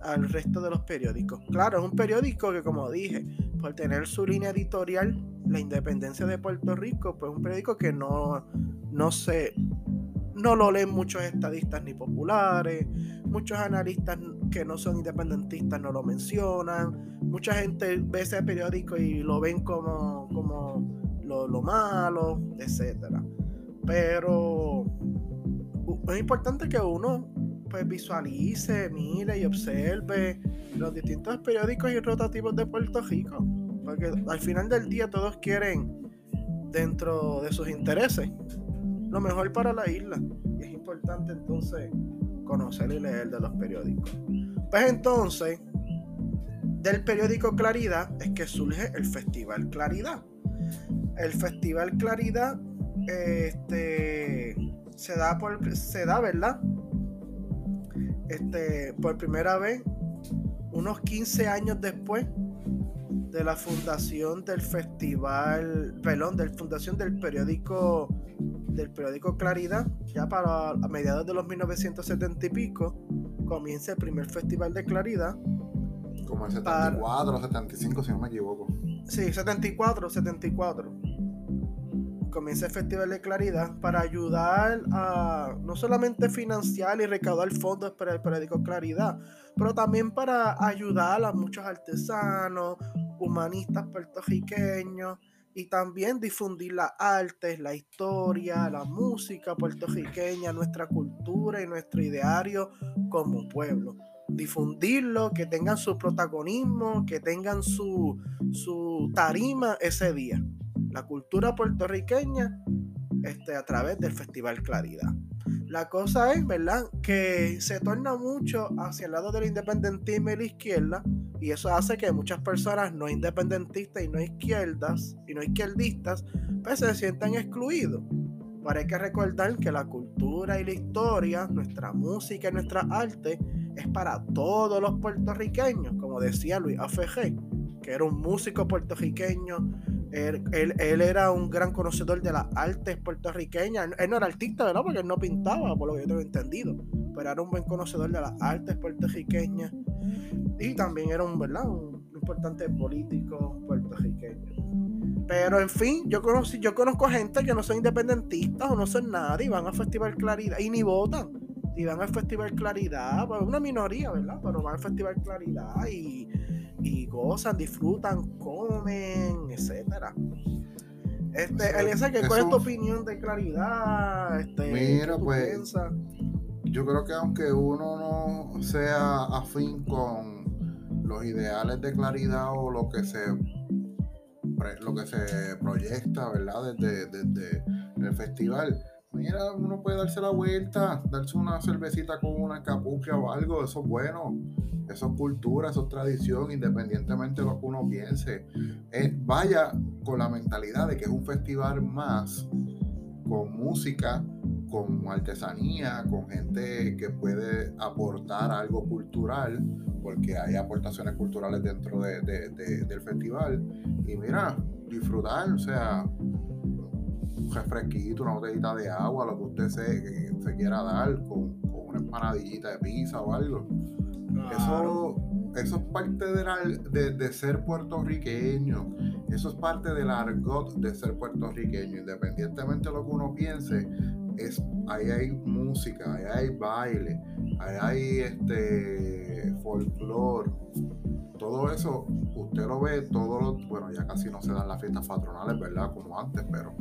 al resto de los periódicos. Claro, es un periódico que, como dije, por tener su línea editorial, la independencia de Puerto Rico, pues un periódico que no, no se no lo leen muchos estadistas ni populares, muchos analistas que no son independentistas no lo mencionan, mucha gente ve ese periódico y lo ven como, como lo, malo, etcétera. Pero es importante que uno pues visualice, mire y observe los distintos periódicos y rotativos de Puerto Rico. Porque al final del día todos quieren, dentro de sus intereses, lo mejor para la isla. Y es importante entonces conocer y leer de los periódicos. Pues entonces, del periódico Claridad es que surge el Festival Claridad el Festival Claridad este, se da por se da, ¿verdad? Este, por primera vez unos 15 años después de la fundación del festival, perdón, de la fundación del periódico del periódico Claridad, ya para a mediados de los 1970 y pico, comienza el primer festival de Claridad. Como el 74 o 75, si no me equivoco. Sí, 74, 74. Comienza el Festival de Claridad para ayudar a no solamente financiar y recaudar fondos para el periódico Claridad, pero también para ayudar a muchos artesanos, humanistas puertorriqueños y también difundir las artes, la historia, la música puertorriqueña, nuestra cultura y nuestro ideario como pueblo difundirlo, que tengan su protagonismo, que tengan su, su tarima ese día. La cultura puertorriqueña este, a través del Festival Claridad. La cosa es, ¿verdad?, que se torna mucho hacia el lado del independentismo y la izquierda, y eso hace que muchas personas no independentistas y no izquierdas y no izquierdistas pues se sientan excluidos. Pero hay que recordar que la cultura y la historia, nuestra música y nuestra arte es para todos los puertorriqueños, como decía Luis AFG, que era un músico puertorriqueño. Él, era un gran conocedor de las artes puertorriqueñas. Él no era artista, ¿verdad? Porque él no pintaba, por lo que yo tengo entendido. Pero era un buen conocedor de las artes puertorriqueñas. Y también era un, ¿verdad? Un importante político puertorriqueño. Pero en fin, yo conozco, yo conozco gente que no son independentistas o no son nadie y van a Festival Claridad y ni votan y van al Festival Claridad, una minoría, ¿verdad? Pero van al Festival Claridad y, y gozan, disfrutan, comen, etcétera. Este, Eliezer, ¿cuál es tu opinión de Claridad? Este, Mira, pues, yo creo que aunque uno no sea afín con los ideales de claridad o lo que se lo que se proyecta, ¿verdad? Desde, desde el festival, mira, uno puede darse la vuelta, darse una cervecita con una capucha o algo, eso es bueno, eso es cultura, eso es tradición, independientemente de lo que uno piense. vaya con la mentalidad de que es un festival más, con música, con artesanía, con gente que puede aportar algo cultural, porque hay aportaciones culturales dentro del festival. Y mira, disfrutar, o sea, refresquito, una botellita de agua, lo que usted se, se quiera dar, con, una empanadillita de pizza o algo. Eso, eso es parte de, de, ser puertorriqueño. Eso es parte del argot de ser puertorriqueño. Independientemente de lo que uno piense, es, ahí hay música, ahí hay baile, ahí hay este folclore todo eso, usted lo ve, todo lo, bueno, ya casi no se dan las fiestas patronales, ¿verdad? Como antes, pero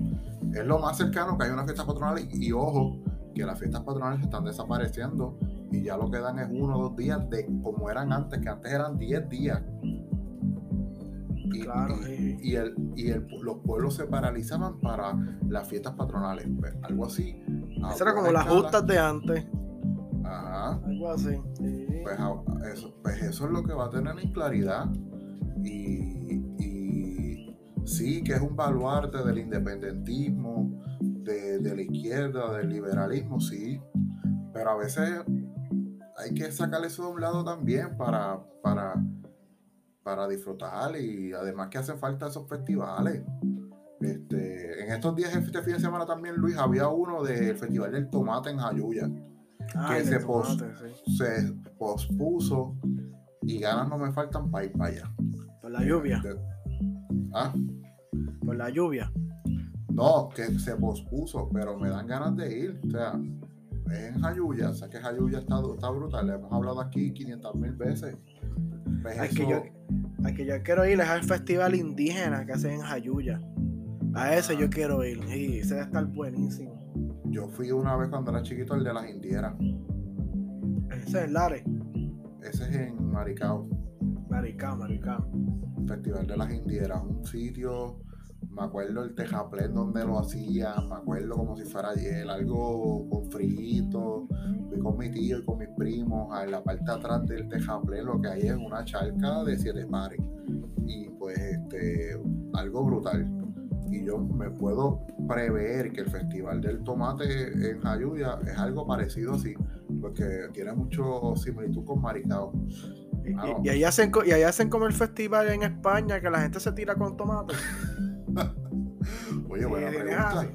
es lo más cercano que hay una fiesta patronal y, ojo, que las fiestas patronales están desapareciendo y ya lo que dan es uno o dos días de como eran antes, que antes eran 10 días. Y, claro, y, el, y el, los pueblos se paralizaban para las fiestas patronales, pues, algo así. Eso era como las justas de antes. Ajá. Algo así. Pues, eso, pues eso es lo que va a tener en claridad. Y, y sí, que es un baluarte del independentismo, de, de, la izquierda, del liberalismo, sí. Pero a veces hay que sacar eso de un lado también para, para, para disfrutar y además que hacen falta esos festivales. Este, en estos días, este fin de semana también, Luis, había uno del Festival del Tomate en Jayuya, que se, se, pospuso y ganas no me faltan para ir para allá. Por la lluvia. ¿Ah? Por la lluvia. No, que se pospuso, pero me dan ganas de ir. O sea, es en Jayuya, o sea que Jayuya está, está brutal. Le hemos hablado aquí 500 mil veces. Pues hay que yo, que yo quiero ir es al festival indígena que hacen en Jayuya. A ese yo quiero ir. Y ese debe estar buenísimo. Yo fui una vez cuando era chiquito el de las indieras. Ese es el Lare. Ese es en Maricao. Maricao, Maricao. Festival de las indieras, un sitio me acuerdo el tejaplén donde lo hacía, me acuerdo como si fuera ayer, algo con frito. Fui con mi tío y con mis primos en la parte de atrás del tejaplén, lo que hay es una charca de siete pares. Y pues este, algo brutal. Y yo me puedo prever que el Festival del Tomate en Jayuya es algo parecido así, porque tiene mucho similitud con Maricao. y, ah, ahí hacen, y ahí hacen como el festival en España, que la gente se tira con tomate. Oye, buena pregunta.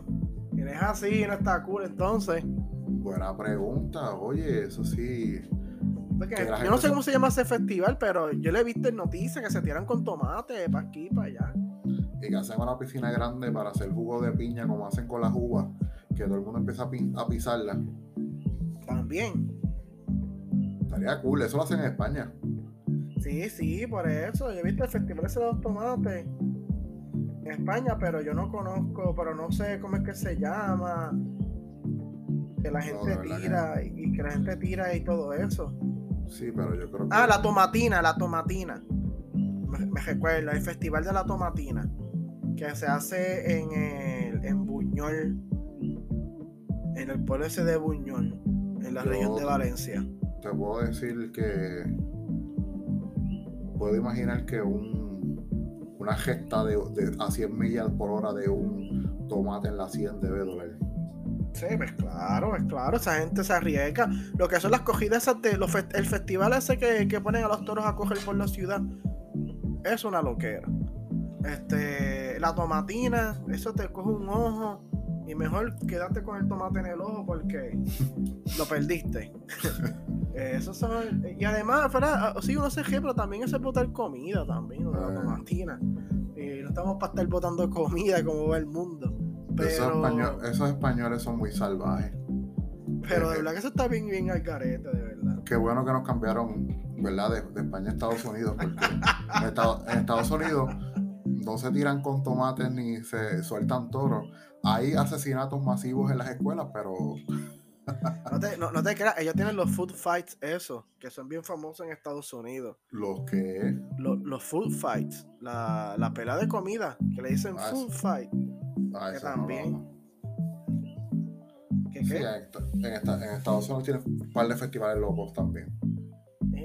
Tienes así, no está cool entonces. Buena pregunta, oye, eso sí. yo no sé cómo se llama ese festival, pero yo le he visto en noticias que se tiran con tomate para aquí, para allá. Y que hacen una piscina grande para hacer jugo de piña, como hacen con las uvas, que todo el mundo empieza a, a pisarla. También. Estaría cool, eso lo hacen en España. Sí, sí, por eso. Yo he visto el festival de los tomates España, pero yo no conozco, pero no sé cómo es que se llama. Que la gente tira y que la gente tira y todo eso. Sí, pero yo creo que. Ah, la tomatina, la tomatina. Me, recuerda, el festival de la tomatina. Que se hace en el en Buñol. En el pueblo ese de Buñol. En la región de Valencia. Te puedo decir que. Puedo imaginar que un una gesta de, a 100 millas por hora de un tomate en la 100 debe doler. Sí, pues claro, es claro, esa gente se arriesga. Lo que son las cogidas de los el festival ese que, ponen a los toros a coger por la ciudad, es una loquera. Este, la tomatina, eso te coge un ojo y mejor quedarte con el tomate en el ojo porque lo perdiste. Eso son, y además, ¿verdad? Ah, sí, uno se pero también es el botar comida también, la ah. tomatina. Y no estamos para estar botando comida como va el mundo. Pero... Esos, españoles son muy salvajes. Pero de verdad que eso está bien, bien al carete, de verdad. Qué bueno que nos cambiaron, ¿verdad? De, España a Estados Unidos, porque en, Estados, Unidos no se tiran con tomates ni se sueltan toros. Hay asesinatos masivos en las escuelas, pero no te, creas, ellos tienen los food fights, eso, que son bien famosos en Estados Unidos. ¿Los qué? Los, food fights, la, la pelea de comida, que le dicen ah, food fight. Ah, que también. ¿Qué, qué? en, Estados Unidos tienen un par de festivales locos también.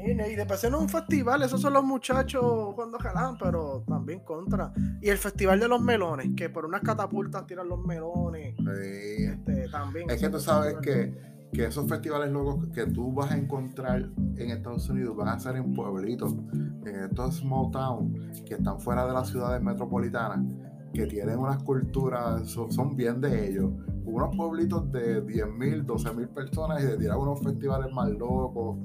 Y, después no es un festival, esos son los muchachos cuando jalan, pero también contra. Y el festival de los melones, que por unas catapultas tiran los melones. Este, también. Es que tú sabes que, que, esos festivales locos que tú vas a encontrar en Estados Unidos van a ser en pueblitos, en estos small towns que están fuera de las ciudades metropolitanas, que tienen unas culturas, son, bien de ellos. Unos pueblitos de 10.000, 12.000 personas y de tirar unos festivales más locos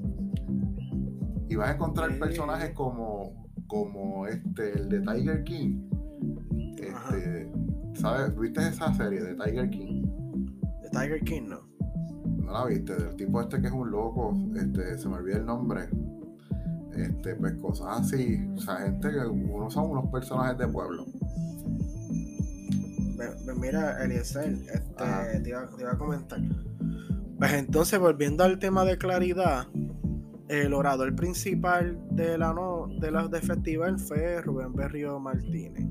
y vas a encontrar personajes como, como este, el de Tiger King. Este, ¿Sabes? ¿Viste esa serie de Tiger King? De Tiger King, no. No la viste, del tipo este que es un loco, este, se me olvida el nombre. este, pues cosas así. O sea, gente que uno son unos personajes de pueblo. Mira, Eliezer, este, te, iba, a comentar. Pues entonces, volviendo al tema de claridad, el orador principal de la no, de la de festival fue Rubén Berrio Martínez.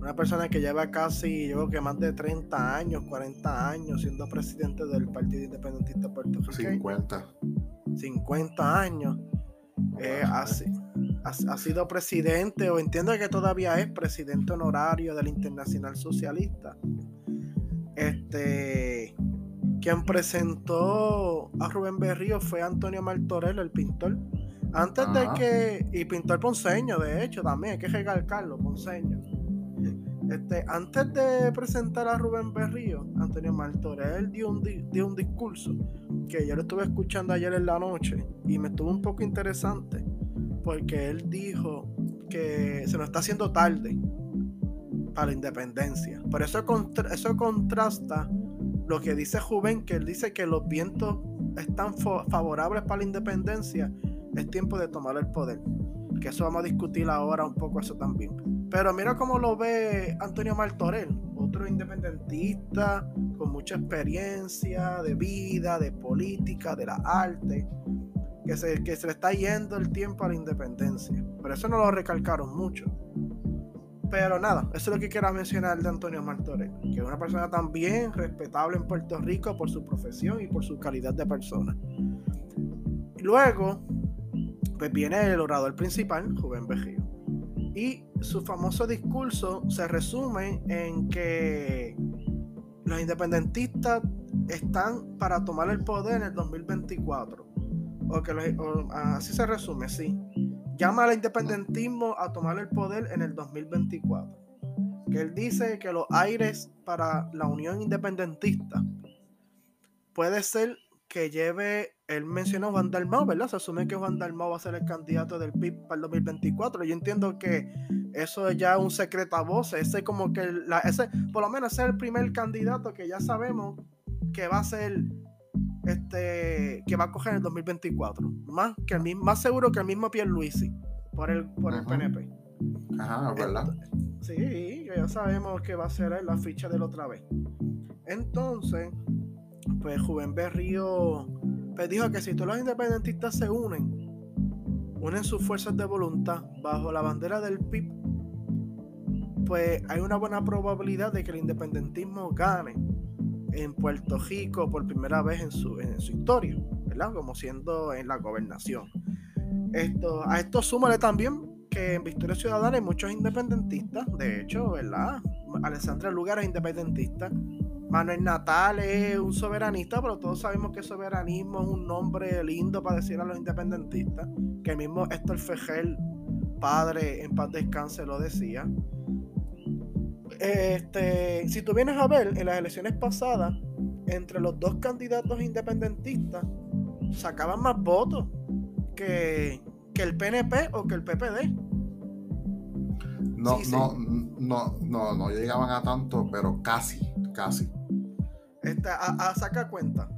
Una persona que lleva casi, yo creo que más de 30 años, 40 años siendo presidente del Partido Independentista Puertorriqueño. 50. 50 años. Eh, ha, ha, sido presidente, o entiendo que todavía es presidente honorario del Internacional Socialista. Este, quien presentó a Rubén Berrío fue Antonio Martorell, el pintor. Antes de que. Y pintor ponceño, de hecho, también hay que recalcarlo, ponceño. Este, antes de presentar a Rubén Berrío, Antonio Martorell dio un, dio un discurso que yo lo estuve escuchando ayer en la noche y me estuvo un poco interesante porque él dijo que se nos está haciendo tarde para la independencia. Por eso, eso contrasta lo que dice Juven, que él dice que los vientos están favorables para la independencia, es tiempo de tomar el poder. Que eso vamos a discutir ahora un poco eso también. Pero mira cómo lo ve Antonio Martorell, otro independentista con mucha experiencia de vida, de política, de la arte, que se, que se le está yendo el tiempo a la independencia. Por eso no lo recalcaron mucho. Pero nada, eso es lo que quiero mencionar de Antonio Martorell, que es una persona también respetable en Puerto Rico por su profesión y por su calidad de persona. Luego, pues viene el orador principal, Juven Bejío y su famoso discurso se resume en que los independentistas están para tomar el poder en el 2024. O que así se resume, sí. Llama al independentismo a tomar el poder en el 2024. Que él dice que los aires para la unión independentista puede ser que lleve él mencionó a Juan Dalmau, ¿verdad? Se asume que Juan Dalmau va a ser el candidato del PIB para el 2024. Yo entiendo que eso es ya un secreto a voces. Ese como que la, ese, por lo menos ese es el primer candidato que ya sabemos que va a ser este que va a coger en el 2024. Más que el mismo, más seguro que el mismo Pierluisi por el por el PNP. Ajá, ¿verdad? sí, ya sabemos que va a ser la ficha de la otra vez. Entonces, pues Juven Berrío pues dijo que si todos los independentistas se unen, unen sus fuerzas de voluntad bajo la bandera del PIB, pues hay una buena probabilidad de que el independentismo gane en Puerto Rico por primera vez en su, en su historia, ¿verdad? Como siendo en la gobernación. Esto, a esto súmale también que en Victoria Ciudadana hay muchos independentistas, de hecho, ¿verdad? Alessandra Lugar es independentista, Manuel Natal es un soberanista, pero todos sabemos que soberanismo es un nombre lindo para decir a los independentistas, que el mismo Héctor Fejel, padre en paz descanse, lo decía. Este, si tú vienes a ver, en las elecciones pasadas, entre los dos candidatos independentistas, sacaban más votos que, que el PNP o que el PPD. No, no, no, no, no llegaban a tanto, pero casi, casi. Este, a, sacar cuenta.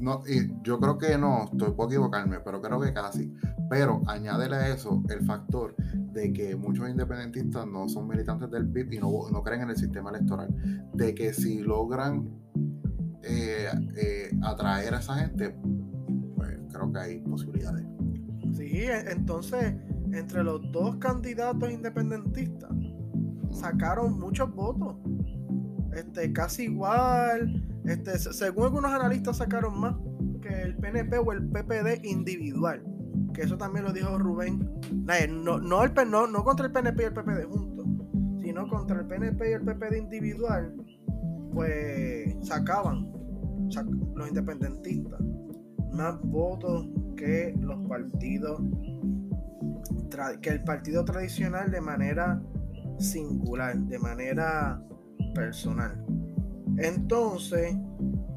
No, y yo creo que no, estoy, puedo equivocarme, pero creo que casi. Pero añádele a eso el factor de que muchos independentistas no son militantes del PIB y no, no creen en el sistema electoral. De que si logran eh, eh, atraer a esa gente, pues creo que hay posibilidades. Sí, e, entonces, entre los dos candidatos independentistas, sacaron muchos votos. Este, casi igual este, según algunos analistas sacaron más que el PNP o el PPD individual. Que eso también lo dijo Rubén. No, no, contra el PNP y el PPD juntos, sino contra el PNP y el PPD individual, pues sacaban los independentistas más votos que los partidos, que el partido tradicional de manera singular, de manera personal. Entonces,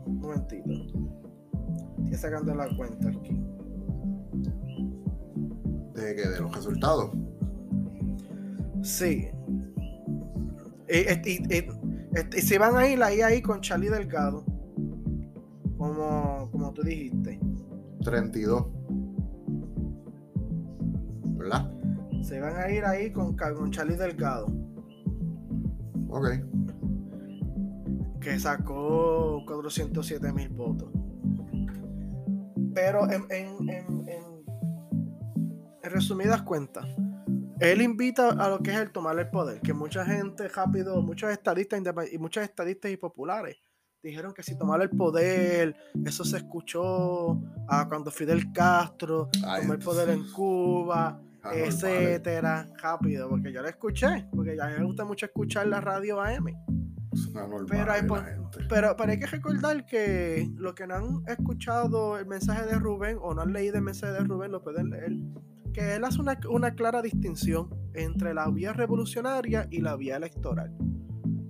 un momentito. Estoy sacando la cuenta aquí. ¿De qué? ¿De los resultados? Sí. Y, si van a ir ahí, ahí con Charlie Delgado. Como, como tú dijiste. 32. ¿verdad? Se van a ir ahí con, con Charlie Delgado. Ok. Que sacó 407 mil votos. Pero en, en, en, en resumidas cuentas, él invita a lo que es el tomar el poder, que mucha gente rápido, muchos estadistas y muchos estadistas y populares dijeron que si tomar el poder, eso se escuchó a cuando Fidel Castro tomó el poder en Cuba, etcétera, rápido, porque yo lo escuché, porque a mí me gusta mucho escuchar la radio AM. Pero, hay, pero, pero, hay que recordar que los que no han escuchado el mensaje de Rubén o no han leído el mensaje de Rubén lo pueden leer. Que él hace una, una clara distinción entre la vía revolucionaria y la vía electoral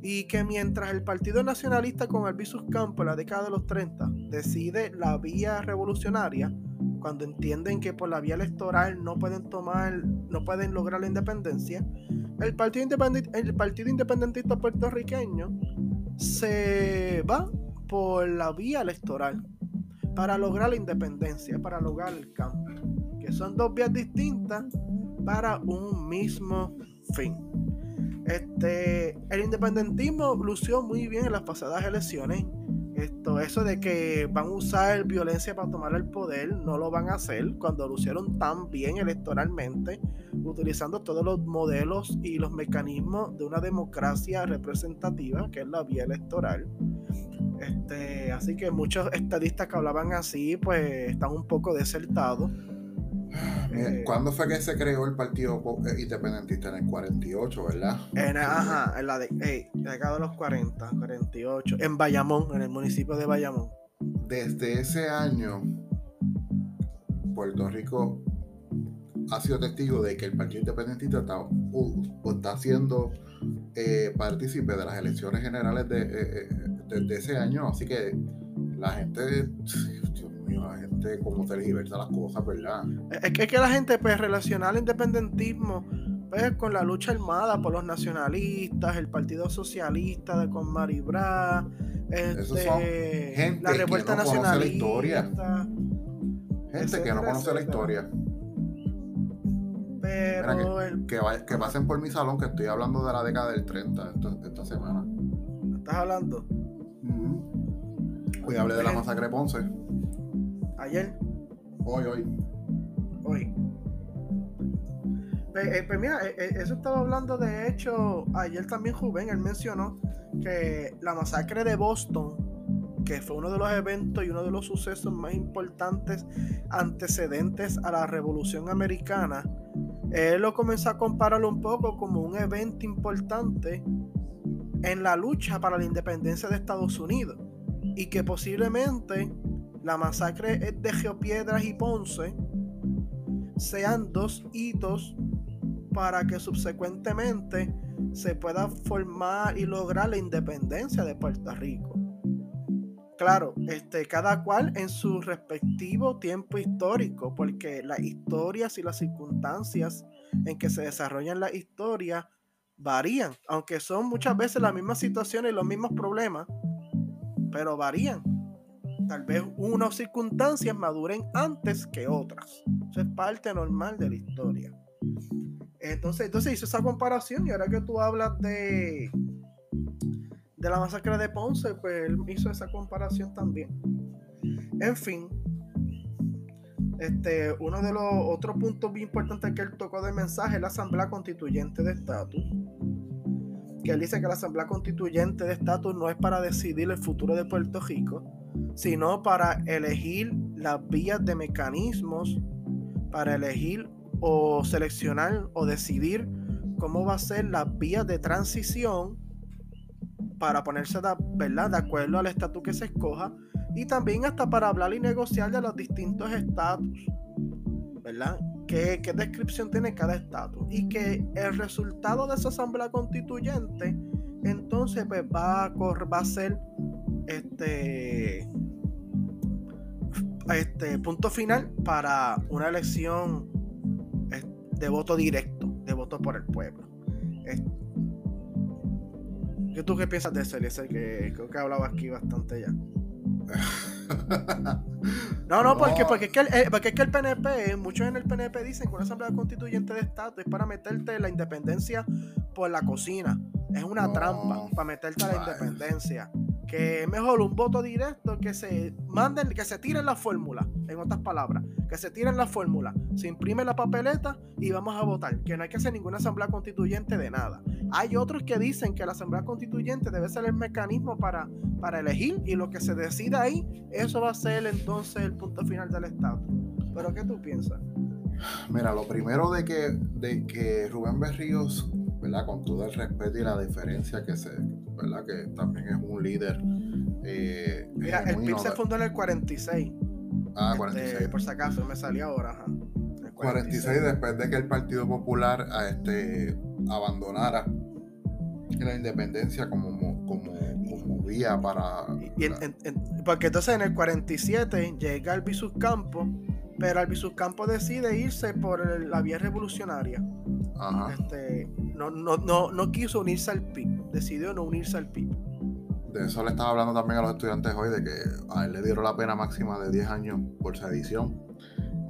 y que mientras el Partido Nacionalista con Albizus Campo en la década de los 30 decide la vía revolucionaria, cuando entienden que por la vía electoral no pueden tomar, no pueden lograr la independencia, el Partido, el partido Independentista puertorriqueño se va por la vía electoral para lograr la independencia, para lograr el cambio, que son dos vías distintas para un mismo fin. Este, el independentismo lució muy bien en las pasadas elecciones. Esto, eso de que van a usar violencia para tomar el poder, no lo van a hacer cuando lucieron tan bien electoralmente, utilizando todos los modelos y los mecanismos de una democracia representativa, que es la vía electoral. Este, así que muchos estadistas que hablaban así, pues están un poco desertados. Eh, ¿Cuándo fue que se creó el Partido eh, Independentista? En el 48, ¿verdad? En, ajá, en la de, década de los 40, 48, en Bayamón, en el municipio de Bayamón. Desde ese año, Puerto Rico ha sido testigo de que el Partido Independentista está, está siendo eh, partícipe de las elecciones generales de, de, ese año, así que la gente la gente como se liberta las cosas, ¿verdad? Es que, es que la gente pues relaciona el independentismo pues, con la lucha armada por los nacionalistas, el Partido Socialista de con Maribra, este, gente la revuelta no nacionalista. La historia. Gente que no conoce la historia. Pero que, que, pasen por mi salón que estoy hablando de la década del 30 esta, semana. ¿Estás hablando? Hoy hablé de la masacre de Ponce. Ayer. Hoy, hoy. Hoy. Pues, eh, pues mira, eh, eh, eso estaba hablando de hecho ayer también Juven, él mencionó que la masacre de Boston, que fue uno de los eventos y uno de los sucesos más importantes antecedentes a la Revolución Americana, él lo comenzó a comparar un poco como un evento importante en la lucha para la independencia de Estados Unidos y que posiblemente la masacre de Geopiedras y Ponce sean dos hitos para que subsecuentemente se pueda formar y lograr la independencia de Puerto Rico. Claro, este, cada cual en su respectivo tiempo histórico, porque las historias y las circunstancias en que se desarrollan la historia varían, aunque son muchas veces las mismas situaciones y los mismos problemas, pero varían tal vez unas circunstancias maduren antes que otras. Eso es parte normal de la historia. Entonces, entonces hizo esa comparación y ahora que tú hablas de, de la masacre de Ponce, pues él hizo esa comparación también. En fin, este, uno de los otros puntos bien importantes que él tocó del mensaje es la Asamblea Constituyente de Estatus. Que él dice que la Asamblea Constituyente de Estatus no es para decidir el futuro de Puerto Rico, sino para elegir las vías de mecanismos, para elegir o seleccionar o decidir cómo va a ser las vías de transición para ponerse de, ¿verdad? de acuerdo al estatus que se escoja y también hasta para hablar y negociar de los distintos estatus, ¿verdad? ¿Qué, ¿Qué, descripción tiene cada estatus? Y que el resultado de esa asamblea constituyente entonces pues, va, a, va a ser este este punto final para una elección de voto directo, de voto por el pueblo. ¿Qué tú qué piensas de eso, Eliezer? Que creo que hablaba aquí bastante ya. No, no, porque, porque, es que el, eh, porque es que el PNP, muchos en el PNP dicen que una asamblea constituyente de Estado es para meterte la independencia por la cocina. Es una trampa para meterte a la independencia que es mejor un voto directo que se manden, que se tiren la fórmula, en otras palabras, que se tiren la fórmula, se imprime la papeleta y vamos a votar, que no hay que hacer ninguna asamblea constituyente de nada. Hay otros que dicen que la asamblea constituyente debe ser el mecanismo para, para elegir y lo que se decida ahí, eso va a ser entonces el punto final del Estado. Pero ¿qué tú piensas? Mira, lo primero de que, de que Rubén Berríos ¿verdad? Con todo el respeto y la diferencia que se, ¿verdad? Que también es un líder. Eh, Mira, el PIB se fundó en el 46. Ah, 46. Este, por si acaso, me salía ahora. 46. después de que el Partido Popular a ah, este, abandonara la independencia como, como, como vía para... porque entonces en el 47 llega el Campos pero Albizu Campos decide irse por la vía revolucionaria. Este, no, no, no, no quiso unirse al PIB, decidió no unirse al PIB. De eso le estaba hablando también a los estudiantes hoy, de que a él le dieron la pena máxima de 10 años por sedición.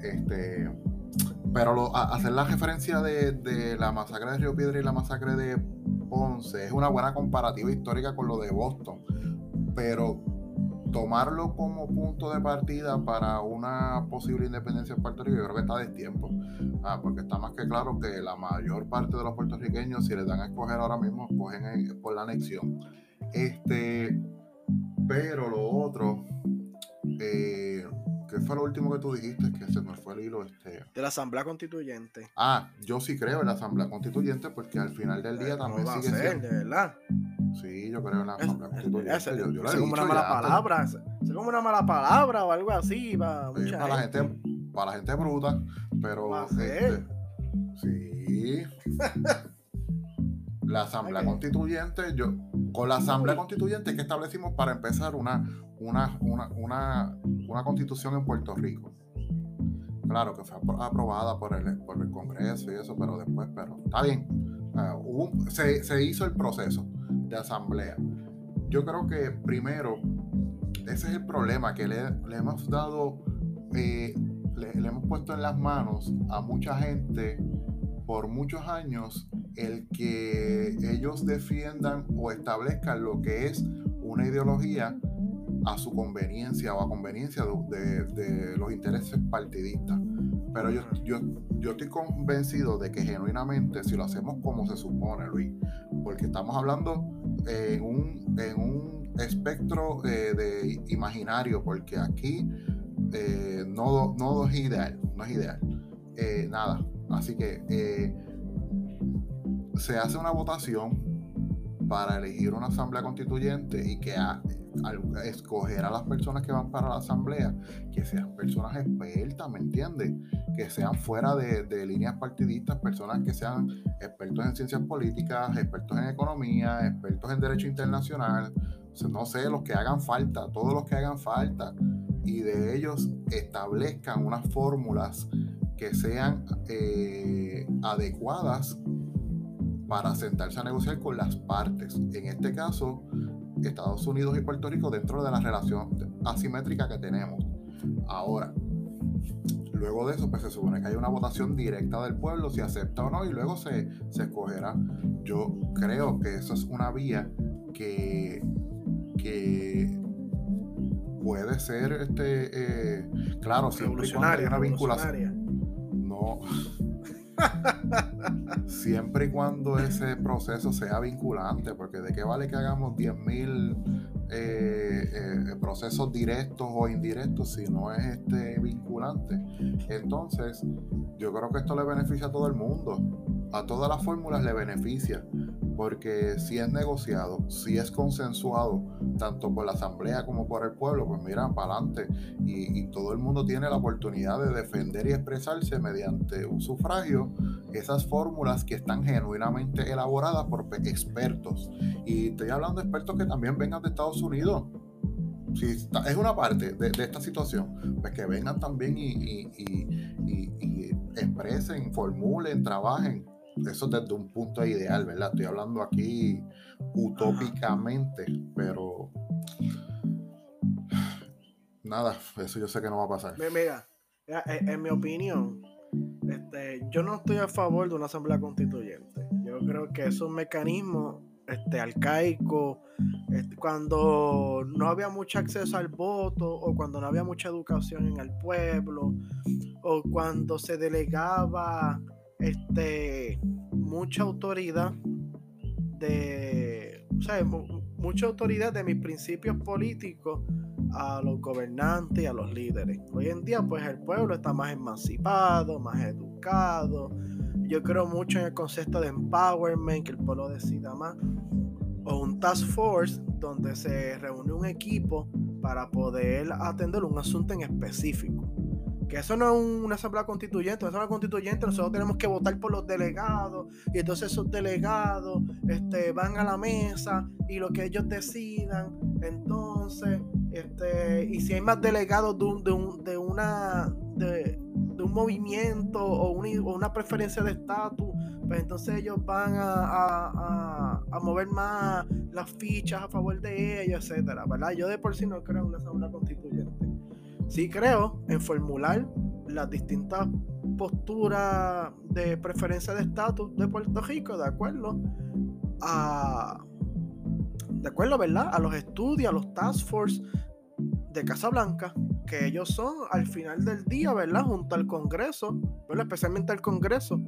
Este, pero hacer la referencia de, de, la masacre de Río Piedra y la masacre de Ponce es una buena comparativa histórica con lo de Boston. Pero tomarlo como punto de partida para una posible independencia de Puerto Rico, yo creo que está de tiempo. Ah, porque está más que claro que la mayor parte de los puertorriqueños, si les dan a escoger ahora mismo, escogen por la anexión. Este, pero lo otro, eh, ¿qué fue lo último que tú dijiste? Que se me fue el hilo. Este... De la Asamblea Constituyente. Ah, yo sí creo en la Asamblea Constituyente porque al final del día también sigue siendo. De verdad. Sí, yo creo en la Asamblea Constituyente. Es, como una mala palabra. Es como una mala palabra o algo así. Para, para la gente, para la gente bruta. Pero. Este, sí. la Asamblea Constituyente, yo, con la Asamblea Constituyente que establecimos para empezar una, una, una, una, una constitución en Puerto Rico. Claro que fue aprobada por el, por el Congreso y eso, pero después, pero está bien. se, se, hizo el proceso de asamblea. Yo creo que primero, ese es el problema, que le, le hemos dado, eh, le, hemos puesto en las manos a mucha gente por muchos años el que ellos defiendan o establezcan lo que es una ideología a su conveniencia o a conveniencia de, de, los intereses partidistas. Pero yo, yo, yo, estoy convencido de que genuinamente, si lo hacemos como se supone, Luis, porque estamos hablando en un, en un espectro eh, de imaginario, porque aquí eh, no, no es ideal, no es ideal. Eh, nada. Así que se hace una votación para elegir una asamblea constituyente y que al escoger a las personas que van para la asamblea, que sean personas expertas, ¿me entiendes? Que sean fuera de, líneas partidistas, personas que sean expertos en ciencias políticas, expertos en economía, expertos en derecho internacional, no sé, los que hagan falta, todos los que hagan falta, y de ellos establezcan unas fórmulas que sean eh, adecuadas para sentarse a negociar con las partes. En este caso, Estados Unidos y Puerto Rico dentro de la relación asimétrica que tenemos. Ahora, luego de eso, pues se supone que hay una votación directa del pueblo, si acepta o no, y luego se, se escogerá. Yo creo que eso es una vía que, que puede ser, este, eh, claro, siempre y cuando hay una vinculación. No. Siempre y cuando ese proceso sea vinculante, porque de qué vale que hagamos 10.000 eh, eh, procesos directos o indirectos si no es este vinculante. Entonces, yo creo que esto le beneficia a todo el mundo. A todas las fórmulas le beneficia, porque si es negociado, si es consensuado, tanto por la Asamblea como por el pueblo, pues mira, para adelante. Y, todo el mundo tiene la oportunidad de defender y expresarse mediante un sufragio esas fórmulas que están genuinamente elaboradas por expertos. Y estoy hablando de expertos que también vengan de Estados Unidos. Es una parte de, esta situación, pues que vengan también y, expresen, formulen, trabajen. Eso desde un punto ideal, ¿verdad? Estoy hablando aquí utópicamente, pero nada, eso yo sé que no va a pasar. Mira, en mi opinión, este, yo no estoy a favor de una asamblea constituyente. Yo creo que es un mecanismo este, arcaico, este, cuando no había mucho acceso al voto o cuando no había mucha educación en el pueblo o cuando se delegaba este, mucha autoridad de, o mucha autoridad de mis principios políticos a los gobernantes y a los líderes. Hoy en día, pues el pueblo está más emancipado, más educado. Yo creo mucho en el concepto de empowerment, que el pueblo decida más. O un task force donde se reúne un equipo para poder atender un asunto en específico. Que eso no es una asamblea constituyente, una constituyente nosotros tenemos que votar por los delegados y entonces esos delegados este, van a la mesa y lo que ellos decidan, entonces este, y si hay más delegados de, un, de, un, de una de, un movimiento o, una preferencia de estatus, pues entonces ellos van a, a, mover más las fichas a favor de ellos, etcétera. Yo de por sí no creo en una asamblea constituyente. Sí creo en formular las distintas posturas de preferencia de estatus de Puerto Rico, de acuerdo a de acuerdo, ¿verdad? A los estudios, a los task force de Casablanca, que ellos son al final del día, ¿verdad? Junto al Congreso, ¿verdad? Especialmente al Congreso,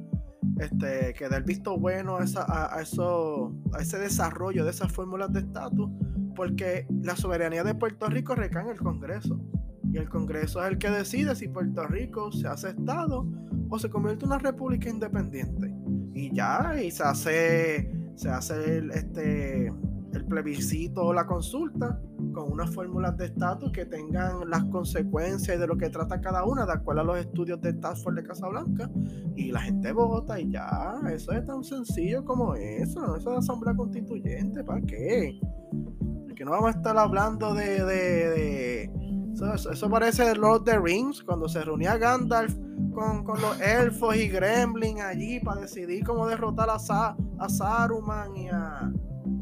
este, que da el visto bueno a, a, eso, a ese desarrollo de esas fórmulas de estatus, porque la soberanía de Puerto Rico recae en el Congreso. Y el Congreso es el que decide si Puerto Rico se hace Estado o se convierte en una república independiente. Y ya, y se hace, se hace el, este, el plebiscito o la consulta con unas fórmulas de estatus que tengan las consecuencias de lo que trata cada una, de acuerdo a los estudios de Task de Casablanca, y la gente vota y ya, eso es tan sencillo como eso, eso es asamblea constituyente, ¿para qué? Que no vamos a estar hablando de... de, Eso, parece Lord of the Rings, cuando se reunía Gandalf con, los elfos y Gremlin allí para decidir cómo derrotar a, a Saruman y a,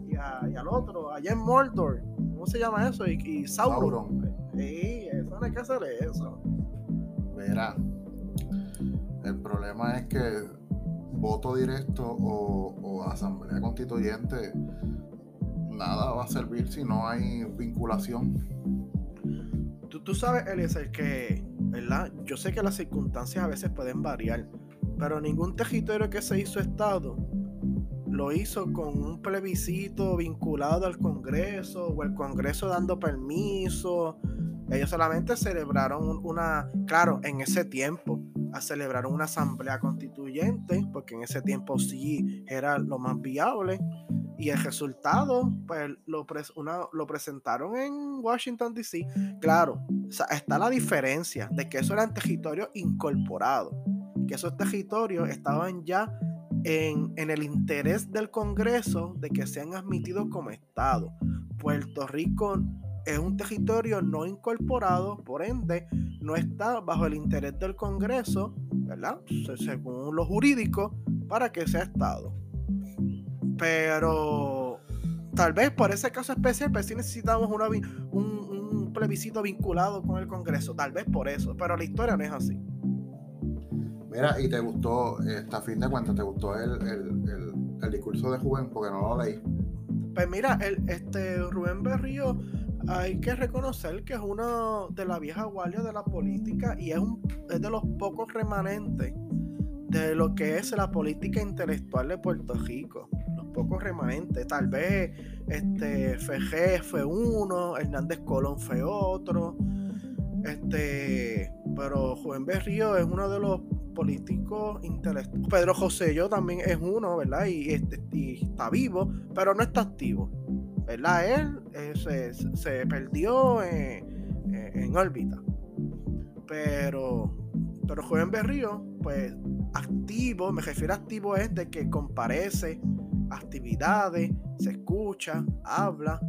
y, al otro, allá en Mordor. ¿Cómo se llama eso? Y, Sauron. Sí, eso no hay que hacer eso. Verá, el problema es que voto directo o, asamblea constituyente, nada va a servir si no hay vinculación. Tú, tú sabes, Eliezer, que, ¿verdad? Yo sé que las circunstancias a veces pueden variar, pero ningún territorio que se hizo Estado lo hizo con un plebiscito vinculado al Congreso o el Congreso dando permiso. Ellos solamente celebraron una, claro, en ese tiempo, a celebraron una asamblea constituyente, porque en ese tiempo sí era lo más viable. Y el resultado, pues lo, lo presentaron en Washington, D.C. Claro, está la diferencia de que eso eran territorios incorporados, que esos territorios estaban ya en, el interés del Congreso de que sean admitidos como Estado. Puerto Rico es un territorio no incorporado, por ende, no está bajo el interés del Congreso, ¿verdad? Según lo jurídico, para que sea Estado. Pero tal vez por ese caso especial, pues sí necesitamos un, un plebiscito vinculado con el Congreso, tal vez por eso, pero la historia no es así. Mira, y te gustó, esta a fin de cuentas, ¿te gustó el, discurso de Rubén? Porque no lo leí. Pues mira, el, este Rubén Berrío hay que reconocer que es uno de la vieja guardia de la política y es, un, es de los pocos remanentes de lo que es la política intelectual de Puerto Rico. Pocos remanentes. Tal vez este FG fue uno, Hernández Colón fue otro. Este, pero Juan Berrío es uno de los políticos intelectuales. Pedro José yo también es uno, ¿verdad? Y, este, está vivo, pero no está activo, ¿verdad? Él eh, se, perdió en, órbita. Pero, pero Juan Berrío, pues activo, me refiero a activo es de que comparece actividades, se escucha, habla.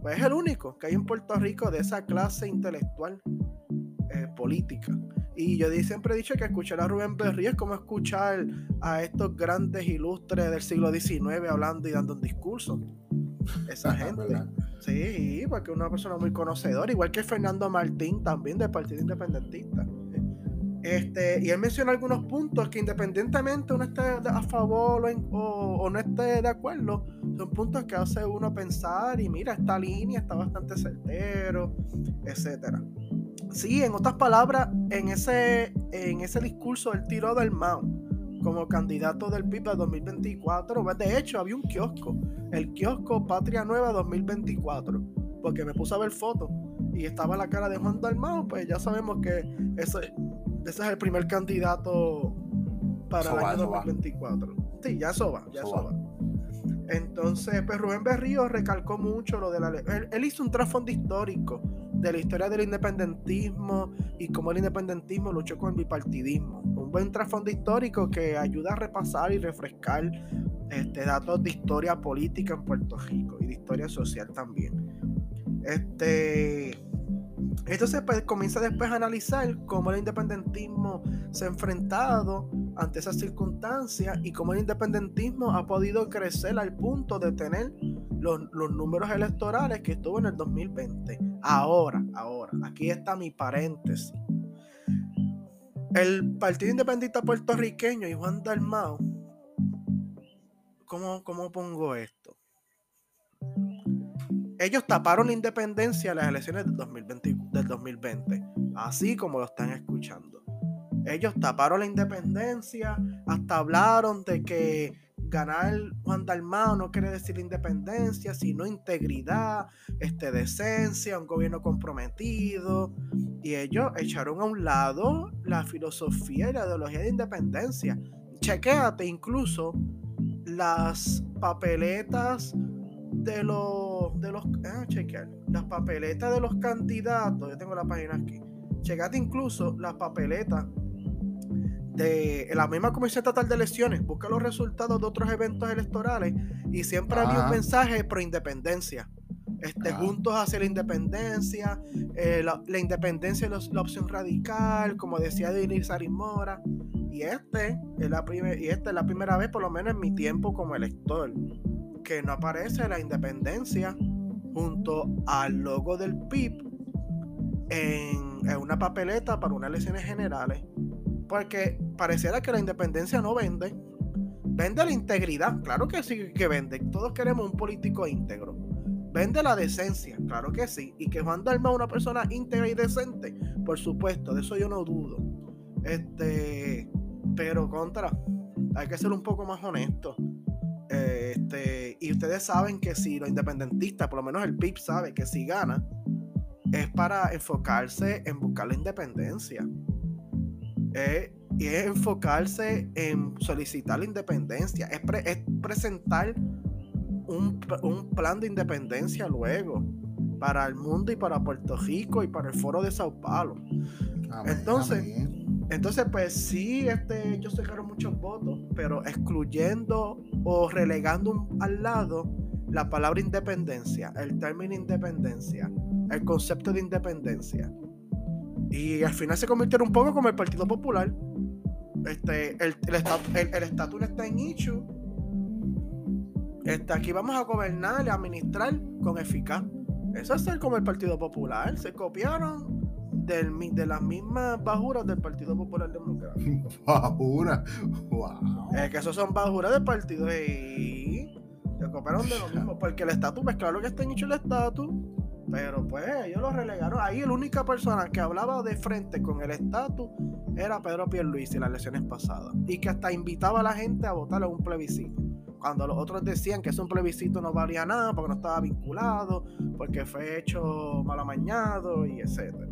Pues es el único que hay en Puerto Rico de esa clase intelectual eh, política. Y yo siempre he dicho que escuchar a Rubén Berrío es como escuchar a estos grandes ilustres del siglo XIX hablando y dando un discurso. esa gente. Sí, porque es una persona muy conocedora, igual que Fernando Martín también del Partido Independentista. Este, y él menciona algunos puntos que independientemente uno esté a favor o, no esté de acuerdo, son puntos que hace uno pensar y mira, esta línea está bastante certero, etcétera. Sí, en otras palabras, en ese, en ese discurso del tiro del Mao como candidato del PIB a 2024, de hecho había un kiosco, el kiosco Patria Nueva 2024, porque me puse a ver fotos y estaba la cara de Juan Dalmao, pues ya sabemos que ese, ese es el primer candidato para el año 2024. Sí, ya eso va, ya eso va. Entonces, pues Rubén Berrío recalcó mucho lo de la ley. Él, hizo un trasfondo histórico de la historia del independentismo y cómo el independentismo luchó con el bipartidismo. Un buen trasfondo histórico que ayuda a repasar y refrescar este, datos de historia política en Puerto Rico y de historia social también. Este, entonces pues, comienza después a analizar cómo el independentismo se ha enfrentado ante esas circunstancias y cómo el independentismo ha podido crecer al punto de tener los, números electorales que estuvo en el 2020. Ahora, ahora, aquí está mi paréntesis. El Partido Independentista Puertorriqueño y Juan Dalmao, ¿cómo, cómo pongo esto? ellos taparon la independencia en las elecciones del 2020, del 2020, así como lo están escuchando. Ellos taparon la independencia, hasta hablaron de que ganar Juan Dalmao no quiere decir independencia, sino integridad, este, decencia, un gobierno comprometido. Y ellos echaron a un lado la filosofía y la ideología de independencia. Chequéate incluso las papeletas de los de los ah, chequear las papeletas de los candidatos yo tengo la página aquí checate incluso las papeletas de la misma Comisión Estatal de Elecciones busca los resultados de otros eventos electorales y siempre había un mensaje pro independencia este, juntos hacia la independencia, eh, la, independencia es la opción radical, como decía Denis Mora. Y este es la y esta es la primera vez, por lo menos en mi tiempo como elector, que no aparece la independencia junto al logo del PIB en, una papeleta para unas elecciones generales. Porque pareciera que la independencia no vende. Vende la integridad, claro que sí que vende. Todos queremos un político íntegro. Vende la decencia, claro que sí. Y que Juan Dalma es una persona íntegra y decente, por supuesto, de eso yo no dudo. Este, pero contra, hay que ser un poco más honesto. Este, y ustedes saben que si los independentistas, por lo menos el PIB sabe que si gana, es para enfocarse en buscar la independencia. Eh, y es enfocarse en solicitar la independencia. Es, presentar un, plan de independencia luego para el mundo y para Puerto Rico y para el foro de Sao Paulo. Entonces, entonces, pues sí, este, ellos sacaron muchos votos, pero excluyendo o relegando al lado la palabra independencia, el término independencia, el concepto de independencia. Y al final se convirtieron un poco como el Partido Popular. Este, el estatus el, está en issue. Este, aquí vamos a gobernar y administrar con eficaz. Eso es ser como el Partido Popular. Se copiaron de las mismas bajuras del Partido Popular Democrático. Bajuras, wow. Es que esos son bajuras del partido y se copiaron de lo mismo. Porque el estatus, pues claro que está hecho el estatus, pero pues ellos lo relegaron. Ahí la única persona que hablaba de frente con el estatus era Pedro Pierluisi en las elecciones pasadas. Y que hasta invitaba a la gente a votar en un plebiscito cuando los otros decían que ese un plebiscito no valía nada porque no estaba vinculado, porque fue hecho mal amañado y etcétera.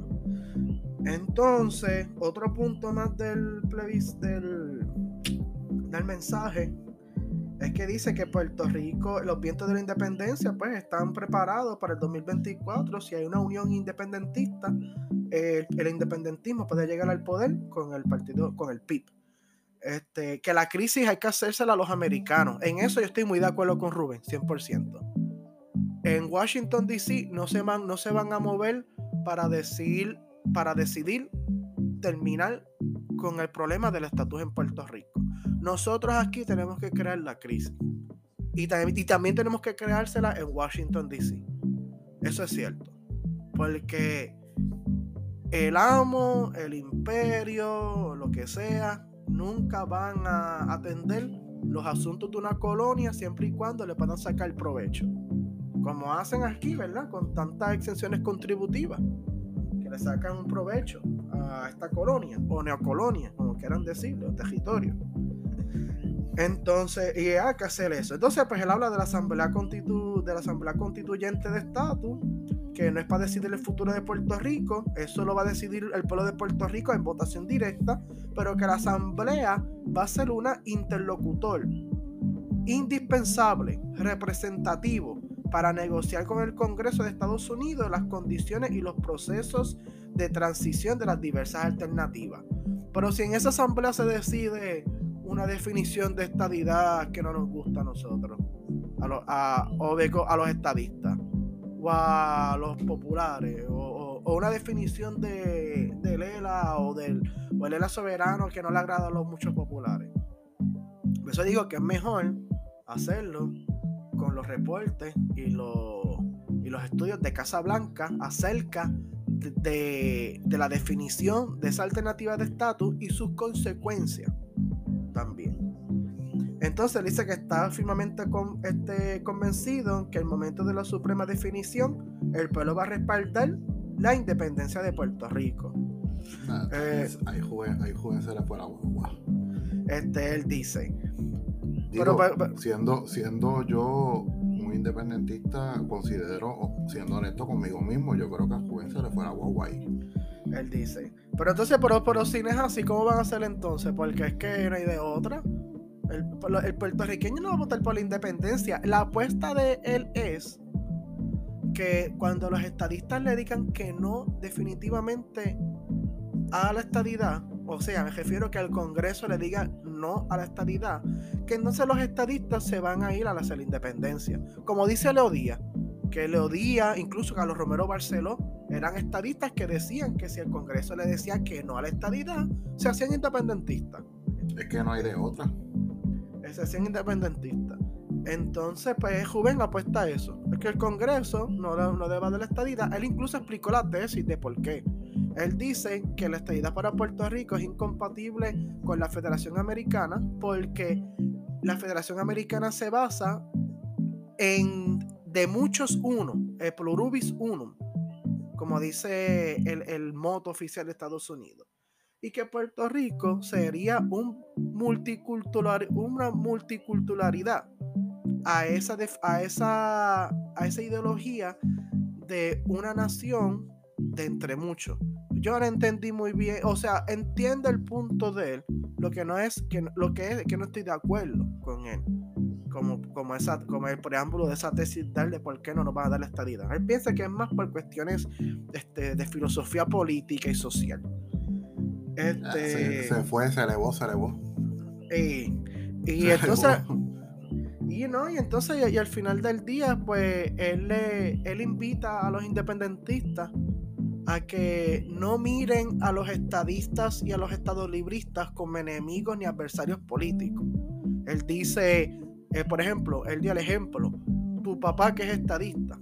Entonces, otro punto más del plebiscito del, mensaje es que dice que Puerto Rico, los vientos de la independencia, pues están preparados para el 2024. Si hay una unión independentista, el, independentismo puede llegar al poder con el partido, con el PIB. Este, que la crisis hay que hacérsela a los americanos. En eso yo estoy muy de acuerdo con Rubén, 100%. En Washington, D.C. No no se van a mover para decir para decidir terminar con el problema del estatus en Puerto Rico. Nosotros aquí tenemos que crear la crisis. Y también, y también tenemos que creársela en Washington, D.C. Eso es cierto. Porque el amo, el imperio, lo que sea, nunca van a atender los asuntos de una colonia siempre y cuando le puedan sacar provecho. Como hacen aquí, ¿verdad? Con tantas exenciones contributivas, le sacan un provecho a esta colonia, o neocolonia, como quieran decirlo, territorio. Entonces, y hay que hacer eso. Entonces, pues él habla de la Asamblea, Constitu de la Asamblea Constituyente de Estatus, que no es para decidir el futuro de Puerto Rico, eso lo va a decidir el pueblo de Puerto Rico en votación directa, pero que la Asamblea va a ser una interlocutor indispensable, representativo, para negociar con el Congreso de Estados Unidos las condiciones y los procesos de transición de las diversas alternativas. Pero si en esa asamblea se decide una definición de estadidad que no nos gusta a nosotros, a, los, a los estadistas, o a los populares, o, una definición de, Lela o del o el Lela soberano que no le agrada a los muchos populares. Por eso digo que es mejor hacerlo con los reportes y los, y los estudios de Casa Blanca acerca de, de la definición de esa alternativa de estatus y sus consecuencias también. Entonces dice que está firmemente con, este, convencido que el momento de la suprema definición, el pueblo va a respaldar la independencia de Puerto Rico. eh, ahí jugué, se le fue la Este, él dice. Pero, siendo, siendo yo un independentista, considero, siendo honesto conmigo mismo, yo creo que a Juven se le fue la guagua Él dice. Pero entonces, pero, pero si no es así, ¿cómo van a hacer entonces? Porque es que no hay de otra. El, puertorriqueño no va a votar por la independencia. La apuesta de él es que cuando los estadistas le digan que no definitivamente a la estadidad, o sea, me refiero que el Congreso le diga no a la estadidad, que entonces los estadistas se van a ir a la, la independencia. Como dice Leodía, que Leodía, incluso Carlos Romero Barceló, eran estadistas que decían que si el Congreso le decía que no a la estadidad, se hacían independentistas. Es que no hay de otra se hacían independentistas. Entonces, pues Juven apuesta a eso. Es que el Congreso no, no debe de la estadidad. Él incluso explicó la tesis de por qué. Él dice que la estadidad para Puerto Rico es incompatible con la Federación Americana porque la Federación Americana se basa en de muchos uno, el pluribus unum, como dice el, el moto oficial de Estados Unidos y que Puerto Rico sería un multicultural, una multiculturalidad a esa, a, esa, a esa ideología de una nación de entre muchos. Yo ahora entendí muy bien, o sea, entiendo el punto de él, lo que no es que lo que es que no estoy de acuerdo con él. Como, como, esa, como el preámbulo de esa tesis de por qué no nos va a dar la estadidad. Él piensa que es más por cuestiones este, de filosofía política y social. Este, se, fue, se elevó, se elevó. Y, entonces. Y no, y entonces, y, al final del día, pues él, le, él invita a los independentistas a que no miren a los estadistas y a los estadolibristas como enemigos ni adversarios políticos. Él dice, eh, por ejemplo, él dio el ejemplo, tu papá que es estadista,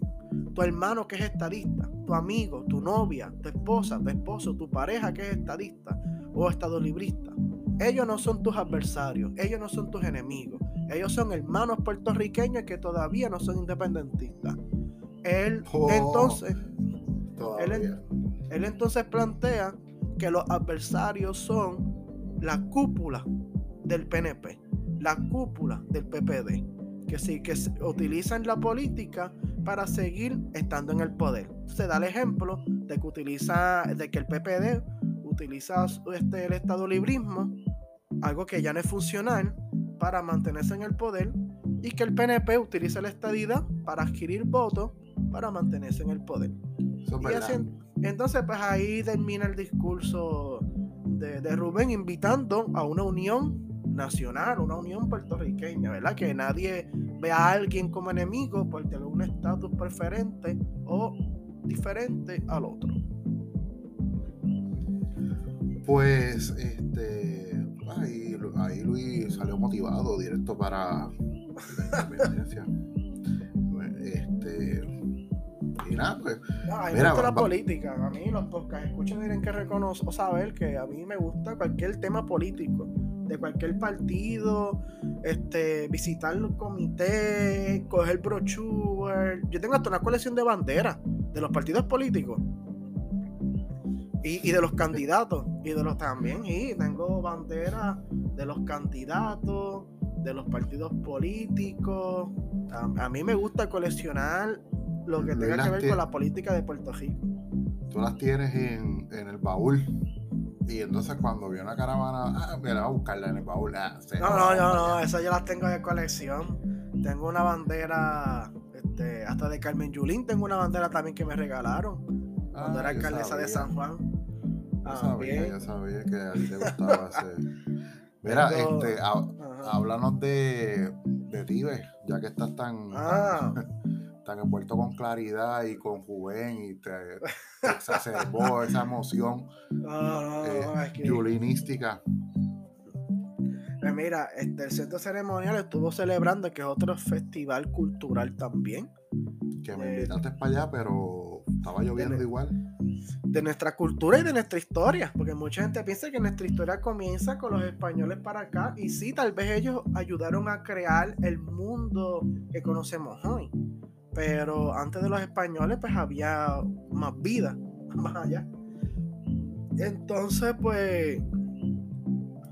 tu hermano que es estadista, tu amigo, tu novia, tu esposa, tu esposo, tu pareja que es estadista o estadolibrista. Ellos no son tus adversarios, ellos no son tus enemigos, ellos son hermanos puertorriqueños que todavía no son independentistas. Él oh, entonces, él, él entonces plantea que los adversarios son la cúpula del PNP, la cúpula del PPD que sí, que utilizan la política para seguir estando en el poder. Se da el ejemplo de que utiliza, de que el PPD utiliza este, el estado librismo, algo que ya no es funcional, para mantenerse en el poder, y que el PNP utiliza la estadidad para adquirir votos para mantenerse en el poder. entonces, pues ahí termina el discurso de, de Rubén invitando a una unión nacional, una unión puertorriqueña, ¿verdad? Que nadie vea a alguien como enemigo por tener un estatus preferente o diferente al otro. Pues, este, ahí, Luis salió motivado directo para, este, y nada, pues. No, a mí me gusta la política. A mí los podcasts escuchan tienen que reconocer o saber que a mí me gusta cualquier tema político de cualquier partido, este, visitar los comités, coger brochure. Yo tengo hasta una colección de banderas de los partidos políticos. Y, de los candidatos. Y de los también. Y tengo banderas de los candidatos, de los partidos políticos. A, mí me gusta coleccionar lo que tenga que ver con la política de Puerto Rico. Tú las tienes en, en el baúl. Y entonces cuando vi una caravana, ah, mira, a buscarla en el baúl. Ah, no, no, no, no, esas yo las tengo de colección. Tengo una bandera, este, hasta de Carmen Yulín, tengo una bandera también que me regalaron. cuando era ah, alcaldesa de San Juan. Yo sabía, yo sabía que a ti te gustaba ese. Mira, este, háblanos de, de Tibes, ya que estás tan, ah. tan envuelto con claridad y con Juven y te, exacerbó esa emoción julinística. Pues mira, este, el centro ceremonial estuvo celebrando que es otro festival cultural también. Que me invitaste para allá, pero estaba lloviendo igual. De nuestra cultura y de nuestra historia, porque mucha gente piensa que nuestra historia comienza con los españoles para acá, y sí, tal vez ellos ayudaron a crear el mundo que conocemos hoy pero antes de los españoles pues había más vida más allá. Entonces pues,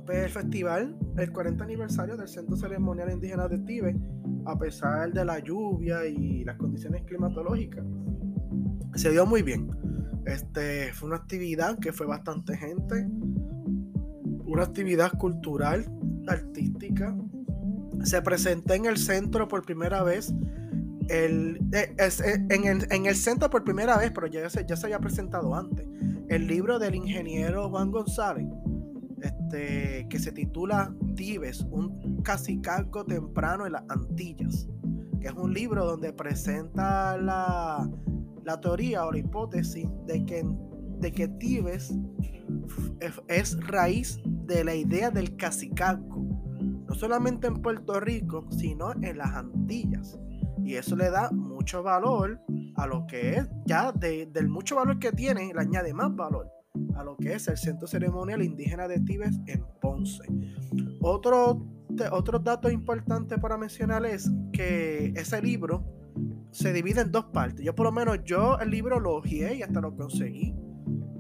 el festival, el 40 aniversario del Centro Ceremonial Indígena de Tibet, a pesar de la lluvia y las condiciones climatológicas, se dio muy bien. Este, fue una actividad que fue bastante gente, una actividad cultural, artística. Se presentó en el centro por primera vez el, eh, eh, en, el, centro por primera vez, pero ya se, ya se había presentado antes, el libro del ingeniero Juan González, este, que se titula Tibes, un cacicalco temprano en las Antillas, que es un libro donde presenta la, la teoría o la hipótesis de que, de que Tibes es raíz de la idea del cacicalco, no solamente en Puerto Rico, sino en las Antillas. Y eso le da mucho valor a lo que es, ya del mucho valor que tiene, le añade más valor a lo que es el Centro Ceremonial Indígena de Tibes en Ponce. Otro, otro dato importante para mencionar es que ese libro se divide en dos partes. Yo por lo menos yo el libro lo ojeé y hasta lo conseguí.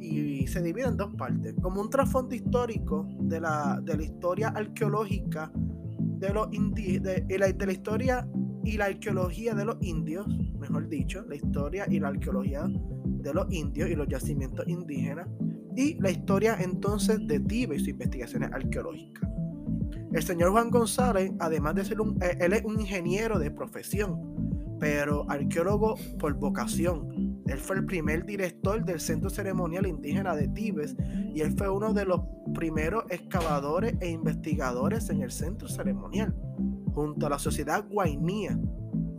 Y se divide en dos partes. Como un trasfondo histórico de la, de la historia arqueológica de los de, de la historia y la arqueología de los indios, mejor dicho, la historia y la arqueología de los indios y los yacimientos indígenas, y la historia entonces de Tibet y sus investigaciones arqueológicas. El señor Juan González, además de ser un, eh, él es un ingeniero de profesión, pero arqueólogo por vocación. Él fue el primer director del Centro Ceremonial Indígena de Tibes y él fue uno de los primeros excavadores e investigadores en el Centro Ceremonial junto a la Sociedad Guainía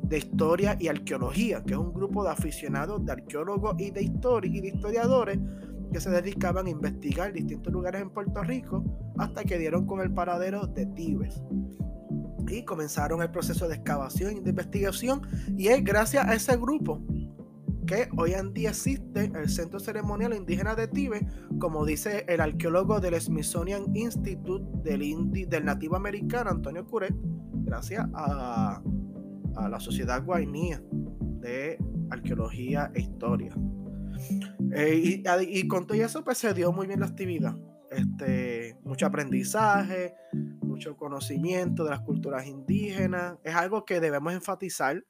de Historia y Arqueología, que es un grupo de aficionados de arqueólogos y de, y de historiadores que se dedicaban a investigar distintos lugares en Puerto Rico hasta que dieron con el paradero de Tibes. Y comenzaron el proceso de excavación y de investigación y es gracias a ese grupo que hoy en día existe el Centro Ceremonial Indígena de Tibet, como dice el arqueólogo del Smithsonian Institute del, del Nativo Americano, Antonio Curet, gracias a, la Sociedad Guainía de Arqueología e Historia. Eh, y, con todo eso, pues se dio muy bien la actividad. Este, mucho aprendizaje, mucho conocimiento de las culturas indígenas. Es algo que debemos enfatizar.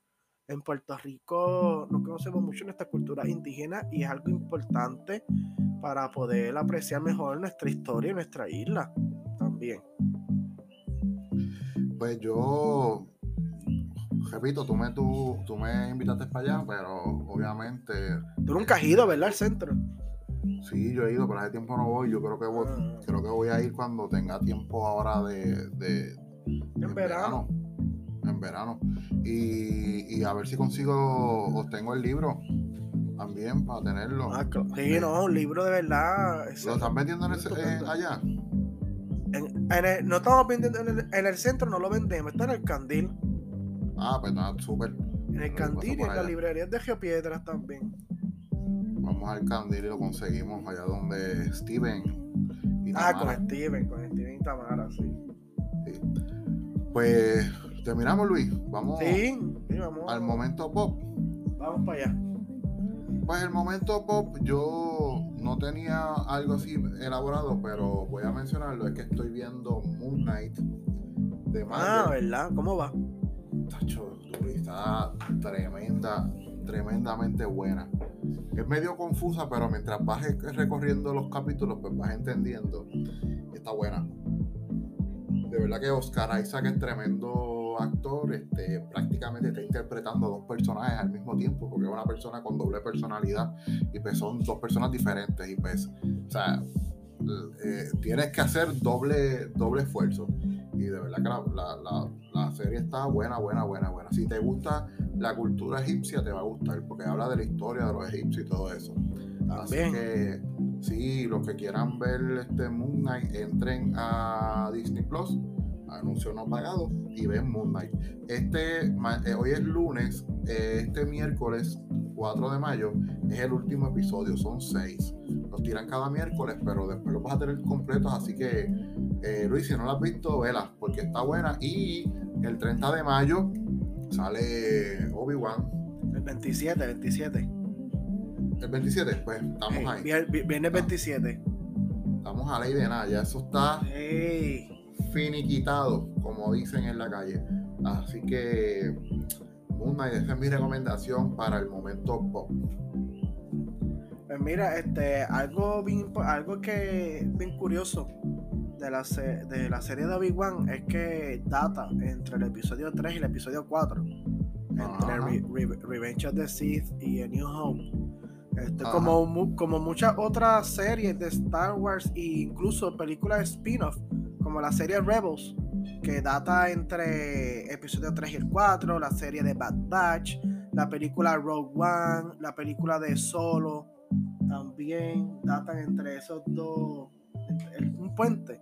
En Puerto Rico no conocemos mucho nuestra cultura indígena y es algo importante para poder apreciar mejor nuestra historia y nuestra isla también. Pues yo, repito, tú me, tú, tú me invitaste para allá, pero obviamente... Tú nunca has ido, ¿verdad? Al centro. Sí, yo he ido, pero hace tiempo no voy. Yo creo que voy, ah. creo que voy a ir cuando tenga tiempo ahora de... de en, verano. En verano. Y, y, a ver si consigo, obtengo el libro también para tenerlo. Ah, sí, no, un libro de verdad. ¿Lo están vendiendo en ese, eh, allá? no estamos vendiendo en el, centro, no lo vendemos, está en el candil. Ah, pues nada, súper. En el Candil y en la librería de Geopiedras también. Vamos al Candil y lo conseguimos allá donde Steven y Ah, con Steven, con Steven y Tamara, sí. sí. Pues terminamos, Luis. Vamos, sí, vamos al momento pop. Vamos para allá. Pues el momento pop, yo no tenía algo así elaborado, pero voy a mencionarlo. Es que estoy viendo Moon Knight de Marvel. Ah, ¿verdad? ¿Cómo va? Está tremenda, tremendamente buena. Es medio confusa, pero mientras vas recorriendo los capítulos, pues vas entendiendo. está buena. De verdad que Oscar Isaac es tremendo actor este, prácticamente está interpretando dos personajes al mismo tiempo, porque es una persona con doble personalidad y pues son dos personas diferentes y pues, o sea, eh, tienes que hacer doble, doble esfuerzo. Y de verdad que la, serie está buena, buena, buena, buena. Si te gusta la cultura egipcia, te va a gustar, porque habla de la historia de los egipcios y todo eso. Así que, sí, los que quieran ver este Moon Knight, entren a Disney Plus anuncio no pagado y ven Moon Knight. Este, eh, hoy es lunes, eh, este miércoles 4 de mayo es el último episodio, son seis. Los tiran cada miércoles, pero después los vas a tener completos, así que eh, Luis, si no lo has visto, vela, porque está buena. Y el 30 de mayo sale Obi-Wan. El 27, 27. El 27, pues estamos ahí. Viene el 27. Estamos a ley de nada, ya eso está finiquitado, como dicen en la calle. Así que, Moon esa es mi recomendación para el momento pop. Pues mira, este, algo bien, algo que bien curioso de la, de la serie de Obi-Wan es que data entre el episodio 3 y el episodio 4. Entre Revenge of the Sith y A New Hope. Este, como, como muchas otras series de Star Wars e incluso películas spin-off como la serie Rebels, que data entre episodio 3 y el 4, la serie de Bad Batch, la película Rogue One, la película de Solo, también datan entre esos dos, un puente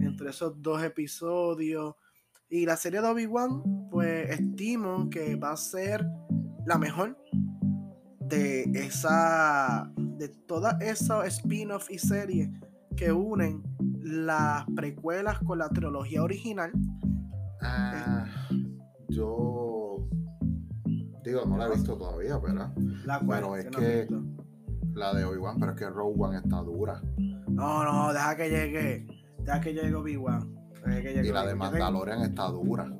entre esos dos episodios. Y la serie de Obi-Wan, pues estimo que va a ser la mejor de esa, de todas esas spin-off y series que unen las precuelas con la trilogía original. Ah, yo digo, no la he visto todavía, ¿verdad? La pero es que, la de Obi-Wan, pero es que Rogue One está dura. No, no, deja que llegue. Deja que llegue Obi-Wan. Y la de Mandalorian está dura.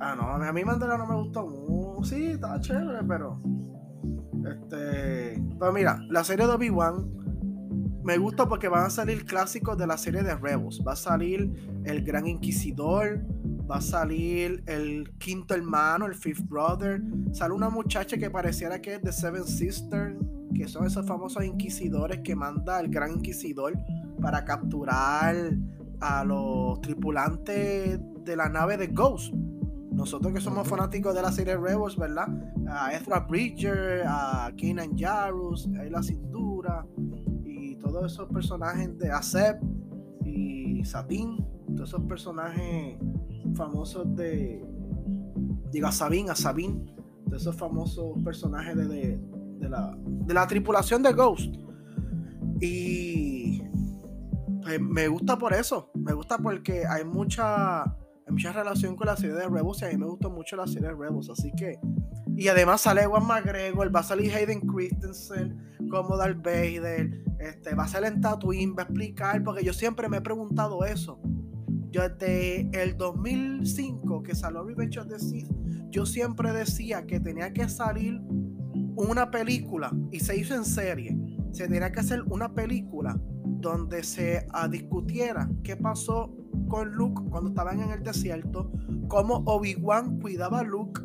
Ah, no, a mí Mandalorian no me gustó mucho. Sí, está chévere, pero. Este. Pero mira, la serie de Obi-Wan me gusta porque van a salir clásicos de la serie de Rebels. Va a salir el Gran Inquisidor, va a salir el quinto hermano, el Fifth Brother. Sale una muchacha que pareciera que es de Seven Sisters, que son esos famosos inquisidores que manda el Gran Inquisidor para capturar a los tripulantes de la nave de Ghost. Nosotros que somos fanáticos de la serie Rebels, ¿verdad? A Ezra Bridger, a Keenan Jarus, a la cintura todos esos personajes de Acep y Sabine, todos esos personajes famosos de. Digo, a Sabine, a Sabine, todos esos famosos personajes de, de, la, de la tripulación de Ghost. Y. Pues, me gusta por eso, me gusta porque hay mucha, hay mucha relación con la serie de Rebels y a mí me gusta mucho la serie de Rebels, así que y además sale Juan McGregor, va a salir Hayden Christensen como Darth Vader, este, va a salir en Tatooine, va a explicar, porque yo siempre me he preguntado eso. Yo desde el 2005 que salió Revenge of the Sith, yo siempre decía que tenía que salir una película y se hizo en serie. Se tenía que hacer una película donde se ah, discutiera qué pasó con Luke cuando estaban en el desierto, cómo Obi-Wan cuidaba a Luke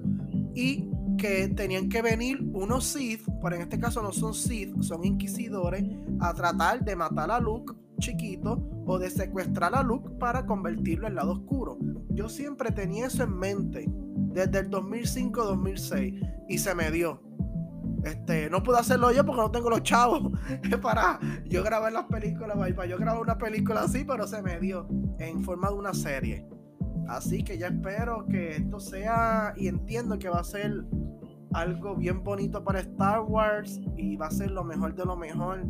y que tenían que venir unos Sith, pero en este caso no son Sith, son inquisidores, a tratar de matar a Luke chiquito o de secuestrar a Luke para convertirlo en lado oscuro. Yo siempre tenía eso en mente desde el 2005-2006 y se me dio. Este, no pude hacerlo yo porque no tengo los chavos para yo grabar las películas, para yo grabar una película así, pero se me dio en forma de una serie. Así que ya espero que esto sea y entiendo que va a ser algo bien bonito para Star Wars y va a ser lo mejor de lo mejor.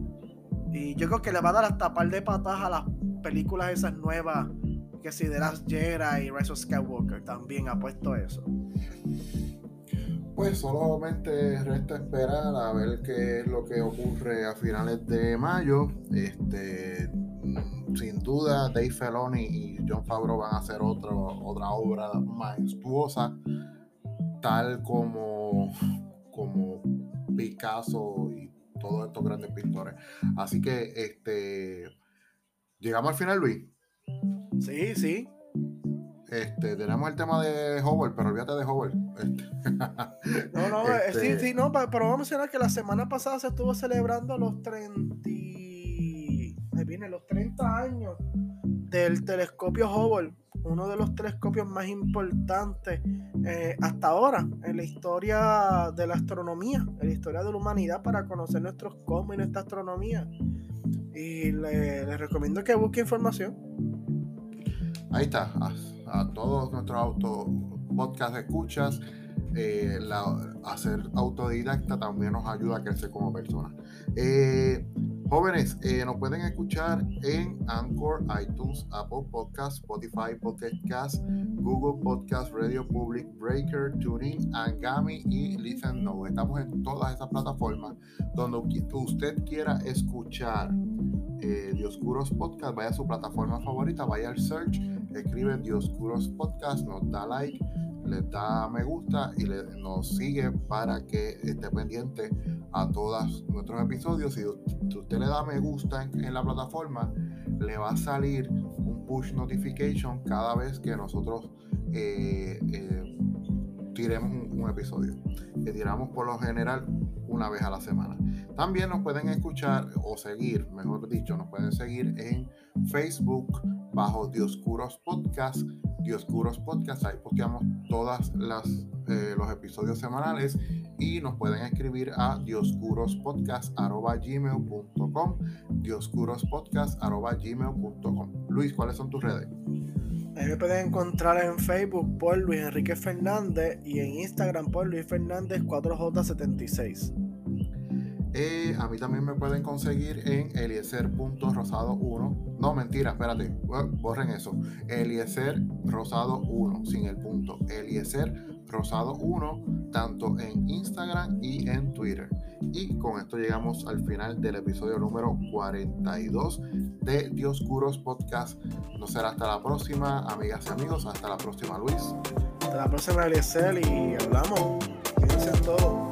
Y yo creo que le va a dar hasta par de patas a las películas esas nuevas que si de las Jedi y Rise of Skywalker también ha puesto eso. Pues solamente resta esperar a ver qué es lo que ocurre a finales de mayo. Este, mm, sin duda, Dave Filoni y John Favreau van a hacer otro, otra obra majestuosa, tal como, como Picasso y todos estos grandes pintores. Así que este, llegamos al final, Luis. Sí, sí. Este, tenemos el tema de Howard, pero olvídate de Howard. Este. No, no, eh, sí, este sí, no, pero vamos a mencionar que la semana pasada se estuvo celebrando los 30. Ahí viene, los 30 años del telescopio Hubble, uno de los telescopios más importantes eh, hasta ahora en la historia de la astronomía, en la historia de la humanidad para conocer nuestros cosmos y nuestra astronomía. Y les le recomiendo que busque información. Ahí está, a, todos nuestros auto podcast escuchas. Eh, hacer autodidacta también nos ayuda a crecer como personas. Eh, jóvenes, eh, nos pueden escuchar en Anchor, iTunes, Apple Podcasts, Spotify, Podcast Google Podcast, Radio Public, Breaker, TuneIn, Angami y Listen No. Estamos en todas esas plataformas donde usted quiera escuchar Dioscuros Podcast, vaya a su plataforma favorita, vaya al search, escribe Dioscuros Podcast, nos da like le da me gusta y le, nos sigue para que esté pendiente a todos nuestros episodios. Si usted le da me gusta en, la plataforma, le va a salir un push notification cada vez que nosotros eh, eh, tiremos un, episodio. Que tiramos por lo general una vez a la semana. También nos pueden escuchar o seguir, mejor dicho, nos pueden seguir en Facebook bajo Dioscuros Podcast Dioscuros Podcast. Ahí posteamos todas las eh, los episodios semanales y nos pueden escribir a dioscurospodcast.gmail.com dioscurospodcast.gmail.com Luis, ¿cuáles son tus redes? Ahí me pueden encontrar en Facebook por Luis Enrique Fernández y en Instagram por Luis Fernández 4J76. Eh, a mí también me pueden conseguir en eliezer.rosado1. No, mentira, espérate, borren eso. Eliezer Rosado 1, sin el punto. Eliezer Rosado 1, tanto en Instagram y en Twitter. Y con esto llegamos al final del episodio número 42 de Dioscuros Podcast. No será hasta la próxima, amigas y amigos. Hasta la próxima, Luis. Hasta la próxima, Eliezer, y hablamos. Fíjense todo.